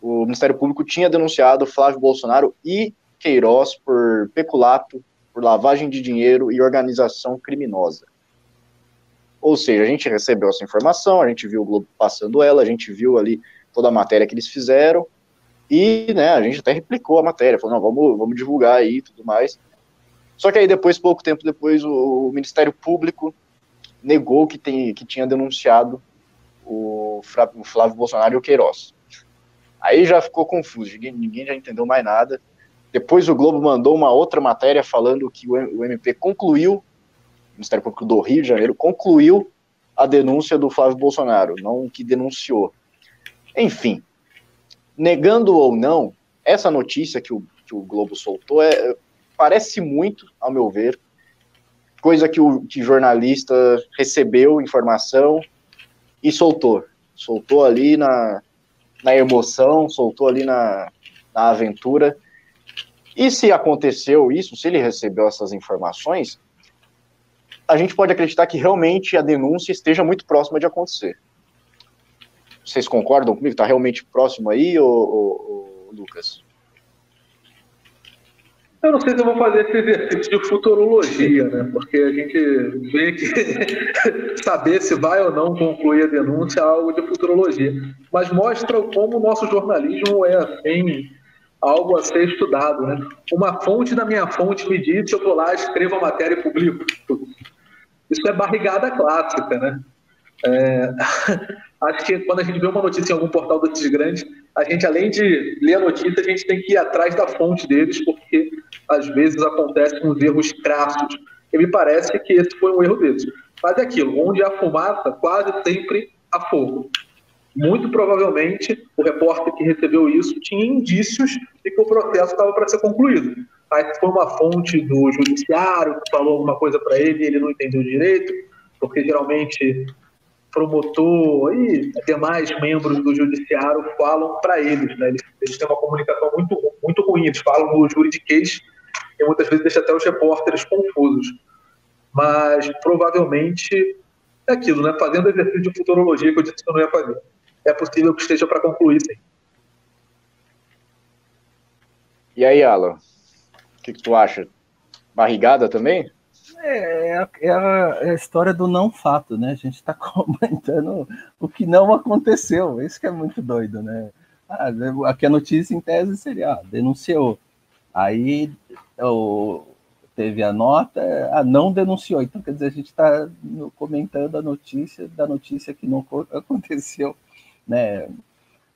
o Ministério Público tinha denunciado Flávio Bolsonaro e Queiroz por peculato, por lavagem de dinheiro e organização criminosa. Ou seja, a gente recebeu essa informação, a gente viu o Globo passando ela, a gente viu ali toda a matéria que eles fizeram, e né, a gente até replicou a matéria, falou, não, vamos, vamos divulgar aí e tudo mais. Só que aí depois, pouco tempo depois, o Ministério Público negou que, tem, que tinha denunciado o, o Flávio Bolsonaro e o Queiroz. Aí já ficou confuso, ninguém, ninguém já entendeu mais nada. Depois o Globo mandou uma outra matéria falando que o, MP concluiu, o Ministério Público do Rio de Janeiro concluiu a denúncia do Flávio Bolsonaro, não que denunciou. Enfim, negando ou não, essa notícia que o, que o Globo soltou é, parece muito, ao meu ver, coisa que o que jornalista recebeu informação e soltou. Soltou ali na, na emoção, soltou ali na, na aventura. E se aconteceu isso, se ele recebeu essas informações, a gente pode acreditar que realmente a denúncia esteja muito próxima de acontecer. Vocês concordam comigo? Está realmente próximo aí, ô, ô, ô, Lucas? Eu não sei se eu vou fazer esse exercício de futurologia, né? Porque a gente vê que saber se vai ou não concluir a denúncia é algo de futurologia. Mas mostra como o nosso jornalismo é, assim, algo a ser estudado, né? Uma fonte da minha fonte me disse, eu vou lá, escrevo a matéria e publico. Isso é barrigada clássica, né? É... Acho que quando a gente vê uma notícia em algum portal desses grandes, a gente, além de ler a notícia, a gente tem que ir atrás da fonte deles, porque às vezes acontecem uns erros crassos. E me parece que esse foi um erro deles. Mas é aquilo, onde há fumaça, quase sempre há fogo. Muito provavelmente, o repórter que recebeu isso tinha indícios de que o processo estava para ser concluído. Aí foi uma fonte do judiciário que falou alguma coisa para ele e ele não entendeu direito, porque geralmente promotor e demais membros do judiciário falam para eles, né? eles, eles, têm uma comunicação muito, muito ruim, eles falam no juridiquês e muitas vezes deixa até os repórteres confusos. mas provavelmente é aquilo, né? Fazendo exercício de futurologia que eu disse que eu não ia fazer. É possível que esteja para concluir, sim. E aí, Alan? O que, que tu acha? Barrigada também? É, é, a, é, a, é, história do não fato, né? A gente está comentando o que não aconteceu. Isso que é muito doido, né? Ah, aqui a notícia em tese seria, ah, denunciou. Aí o, teve a nota, ah, não denunciou. Então, quer dizer, a gente está comentando a notícia da notícia que não aconteceu, né?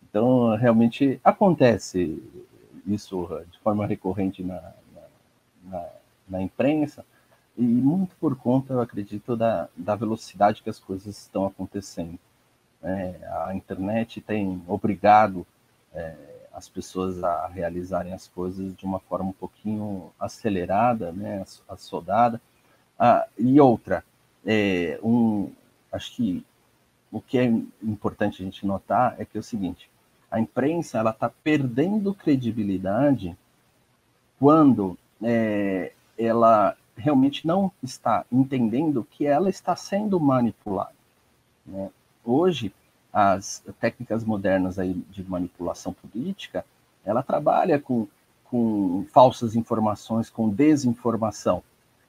Então, realmente acontece isso de forma recorrente na, na, na, na imprensa, e muito por conta, eu acredito, da, da velocidade que as coisas estão acontecendo. É, a internet tem obrigado é, as pessoas a realizarem as coisas de uma forma um pouquinho acelerada, né, assodada. Ah, e outra, é, um, acho que o que é importante a gente notar é que é o seguinte: a imprensa ela está perdendo credibilidade quando é, ela realmente não está entendendo que ela está sendo manipulada. Né? Hoje, as técnicas modernas aí de manipulação política, ela trabalha com, com falsas informações, com desinformação.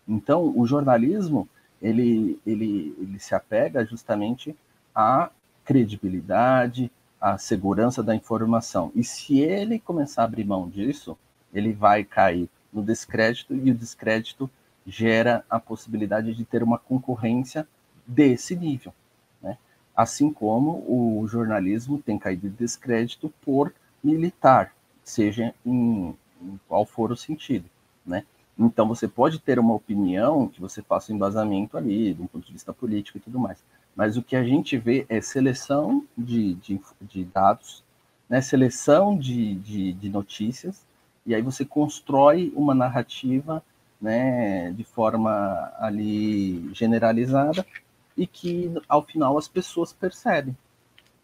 Então, o jornalismo, ele, ele, ele se apega justamente à credibilidade, à segurança da informação. E se ele começar a abrir mão disso, ele vai cair no descrédito e o descrédito gera a possibilidade de ter uma concorrência desse nível. Né? Assim como o jornalismo tem caído de descrédito por militar, seja em, em qual for o sentido. Né? Então você pode ter uma opinião que você faça um embasamento ali, de um ponto de vista político e tudo mais. Mas o que a gente vê é seleção de, de, de dados, né? seleção de, de, de notícias, e aí você constrói uma narrativa né, de forma ali generalizada e que ao final as pessoas percebem.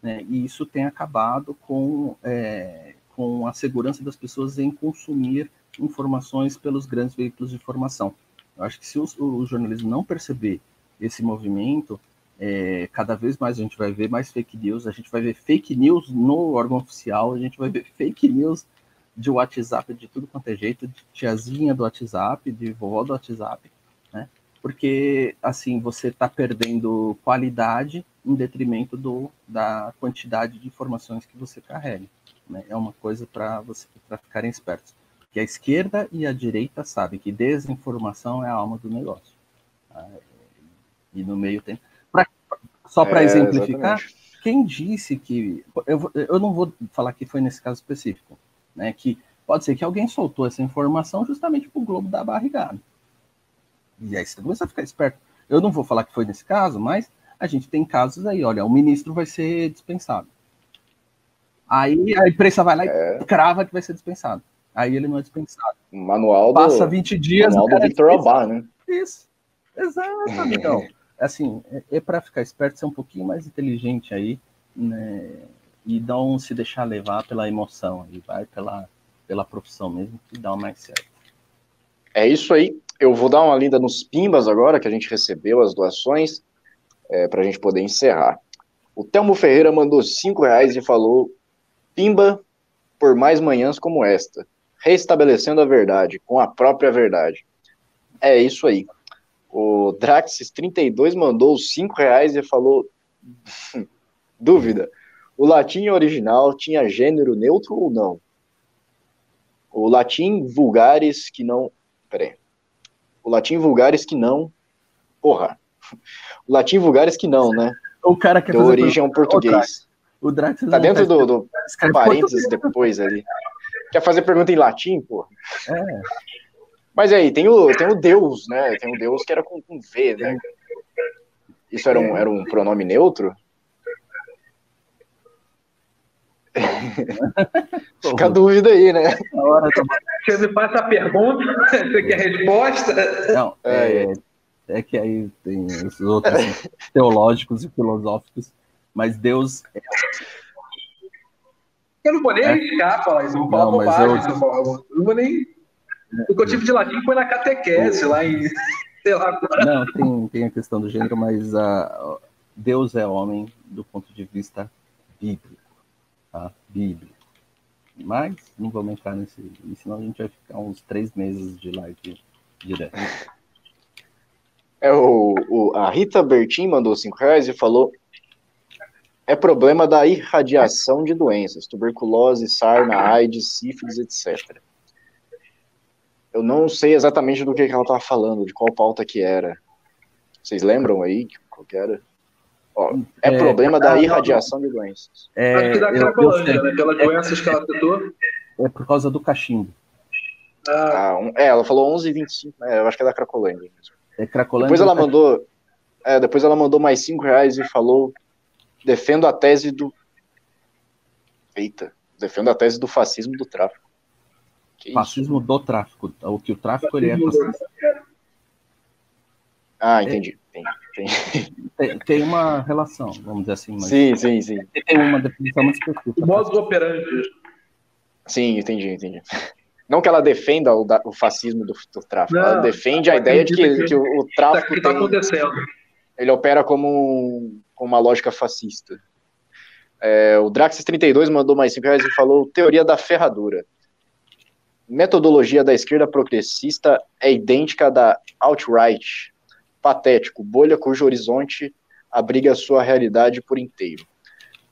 Né? E isso tem acabado com, é, com a segurança das pessoas em consumir informações pelos grandes veículos de informação. Eu acho que se o, o jornalismo não perceber esse movimento, é, cada vez mais a gente vai ver mais fake news, a gente vai ver fake news no órgão oficial, a gente vai ver fake news de WhatsApp de tudo quanto é jeito, de tiazinha do WhatsApp, de vovó do WhatsApp, né? Porque assim você está perdendo qualidade em detrimento do, da quantidade de informações que você carrega. Né? É uma coisa para você para ficarem espertos. Que a esquerda e a direita sabem que desinformação é a alma do negócio. Tá? E no meio tem. Só para é, exemplificar, exatamente. quem disse que. Eu, eu não vou falar que foi nesse caso específico, né? Que pode ser que alguém soltou essa informação justamente para o Globo dar barrigada. E aí você começa a ficar esperto. Eu não vou falar que foi nesse caso, mas a gente tem casos aí, olha, o ministro vai ser dispensado. Aí a imprensa vai lá é. e crava que vai ser dispensado. Aí ele não é dispensado. Manual do, Passa 20 dias. Manual do Victor é né? Isso. Exato, amigão. assim, é, é para ficar esperto, ser um pouquinho mais inteligente aí, né? e não se deixar levar pela emoção, e vai pela, pela profissão mesmo, que dá mais certo. É isso aí. Eu vou dar uma lida nos pimbas agora, que a gente recebeu as doações, é, para a gente poder encerrar. O Telmo Ferreira mandou cinco reais e falou: Pimba por mais manhãs como esta, restabelecendo a verdade, com a própria verdade. É isso aí. O Draxis32 mandou cinco reais e falou: dúvida. O latim original tinha gênero neutro ou não? O latim vulgares que não. Peraí. O latim vulgares que não. Porra. O latim vulgares que não, né? O cara que é origem é um português. O Drax tá dentro do, do parênteses depois ali. Quer fazer pergunta em latim, porra? É. Mas aí, tem o, tem o Deus, né? Tem o Deus que era com, com V, né? Isso era um, era um pronome neutro? Fica a dúvida aí, né? Você me faz a pergunta, você quer a resposta? Não, é, é, é que aí tem os outros assim, teológicos e filosóficos, mas Deus é... Eu não vou nem é. arriscar falar isso, eu vou falar não, bobagem. Eu... eu... não vou nem... O que eu tive de latim foi na catequese, lá em... sei lá agora. Não, tem, tem a questão do gênero, mas a, Deus é homem do ponto de vista bíblico. Tá? Bíblico. Mas não vamos entrar nesse. Senão a gente vai ficar uns três meses de live direto. É, o, o, a Rita Bertin mandou cinco reais e falou: é problema da irradiação de doenças, tuberculose, sarna, AIDS, sífilis, etc. Eu não sei exatamente do que, ela estava falando, de qual pauta que era. Vocês lembram aí qual que era? Ó, é, é, problema da irradiação de doenças. É, Acho que da Cracolândia, né? Pelas doenças que ela citou. É por causa do cachimbo. Ah, ah um, é, ela falou 11,25, né? Eu acho que é da Cracolândia mesmo. É Cracolândia. Depois ela mandou. É, depois ela mandou mais 5 reais e falou defendo a tese do. Eita, defendo a tese do fascismo do tráfico. Que fascismo isso? do tráfico. O que o tráfico ele é fascista. Ah, entendi. Tem, tem, uma relação, vamos dizer assim. sim, sim, sim. Tem uma definição muito específica. O modus operandi. Sim, entendi, entendi. Não que ela defenda o, o fascismo do, do tráfico, Não, ela defende a ideia de que, que, o, o tráfico. que está acontecendo. Ele opera como com uma lógica fascista. É, o Draxis32 mandou mais 5 reais e falou: teoria da ferradura. Metodologia da esquerda progressista é idêntica à da alt-right. Patético, bolha cujo horizonte abriga a sua realidade por inteiro.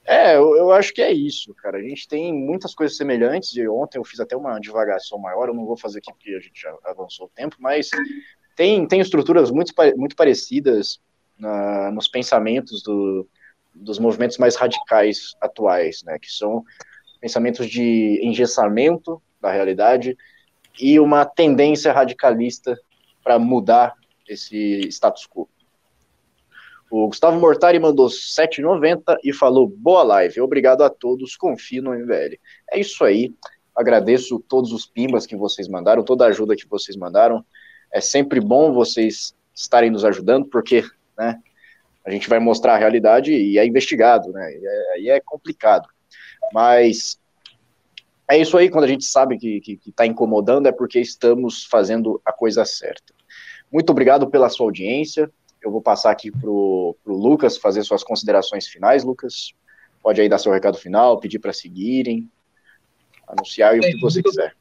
É, eu, eu, acho que é isso, cara. A gente tem muitas coisas semelhantes. E ontem eu fiz até uma divagação maior. Eu não vou fazer aqui porque a gente já avançou o tempo, mas tem, tem estruturas muito, muito parecidas nos pensamentos do, dos movimentos mais radicais atuais, né, que são pensamentos de engessamento da realidade e uma tendência radicalista para mudar esse status quo. O Gustavo Mortari mandou 7,90 e falou: boa live, obrigado a todos, confio no MBL. É isso aí, agradeço todos os pimbas que vocês mandaram, toda a ajuda que vocês mandaram. É sempre bom vocês estarem nos ajudando, porque né? A gente vai mostrar a realidade e é investigado, né? Aí é, é, complicado. Mas é isso aí, quando a gente sabe que está incomodando, é porque estamos fazendo a coisa certa. Muito obrigado pela sua audiência. Eu vou passar aqui para o Lucas fazer suas considerações finais, Lucas. Pode aí dar seu recado final, pedir para seguirem, anunciar o que você muito, quiser.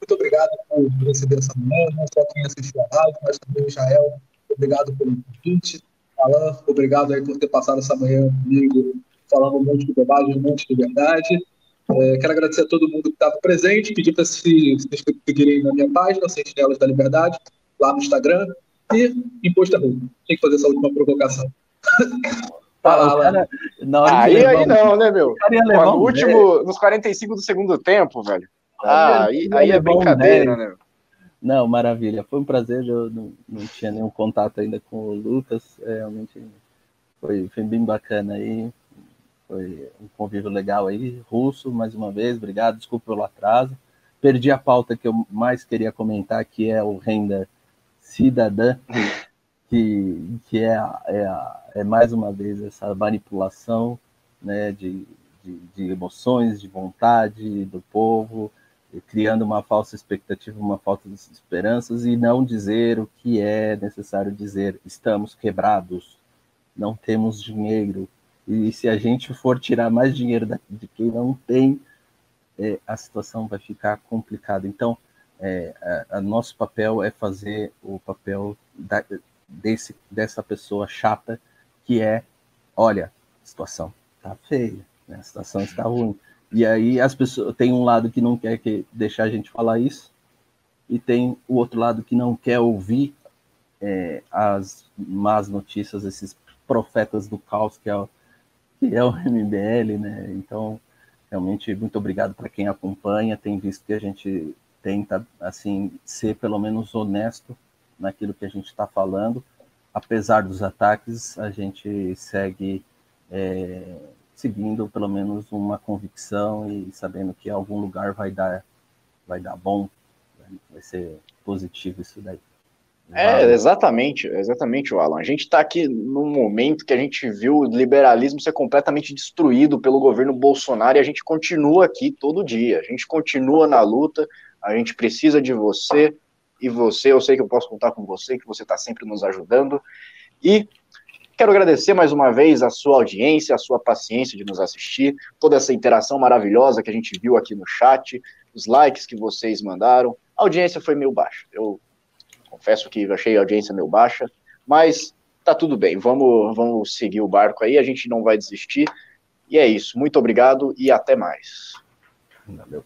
Muito obrigado por receber essa manhã, não só quem assistiu a live, mas também o Jael obrigado pelo convite. Alan, obrigado aí por ter passado essa manhã comigo, falando um monte de bobagem, um monte de verdade. É, quero agradecer a todo mundo que estava presente, pedir para se, se seguirem na minha página, Sentinelas da Liberdade, lá no Instagram, e Imposto é Roubo. Tem que fazer essa última provocação. Fala, cara, aí, aí não, né, meu? Pô, no último, nos 45 do segundo tempo, velho. Ah, aí, aí é brincadeira, né? Não, maravilha. Foi um prazer. Eu não, não tinha nenhum contato ainda com o Lucas. É, realmente foi, foi bem bacana aí. Foi um convívio legal aí. Russo, mais uma vez, obrigado. Desculpa pelo atraso. Perdi a pauta que eu mais queria comentar, que é o renda cidadã, que, que é, é, é mais uma vez essa manipulação né, de, de, de emoções, de vontade do povo criando uma falsa expectativa, uma falta de esperanças e não dizer o que é necessário dizer. Estamos quebrados, não temos dinheiro. E se a gente for tirar mais dinheiro de quem não tem, é, a situação vai ficar complicada. Então, é, a, a nosso papel é fazer o papel da, desse, dessa pessoa chata que é, olha, a situação está feia, né? a situação está ruim e aí as pessoas tem um lado que não quer que deixar a gente falar isso e tem o outro lado que não quer ouvir é, as más notícias, esses profetas do caos que é que é o MBL, né? Então, realmente muito obrigado para quem acompanha, tem visto que a gente tenta assim ser pelo menos honesto naquilo que a gente está falando, apesar dos ataques, a gente segue é, seguindo pelo menos uma convicção e sabendo que algum lugar vai dar vai dar bom, vai ser positivo isso daí. É, exatamente, exatamente, Alan. A gente está aqui num momento que a gente viu o liberalismo ser completamente destruído pelo governo Bolsonaro e a gente continua aqui todo dia. A gente continua na luta, a gente precisa de você e você, eu sei que eu posso contar com você, que você está sempre nos ajudando. E quero agradecer mais uma vez a sua audiência, a sua paciência de nos assistir, toda essa interação maravilhosa que a gente viu aqui no chat, os likes que vocês mandaram. A audiência foi meio baixa. Eu confesso que achei a audiência meio baixa, mas tá tudo bem. Vamos, vamos seguir o barco aí, a gente não vai desistir. E é isso. Muito obrigado e até mais. Valeu.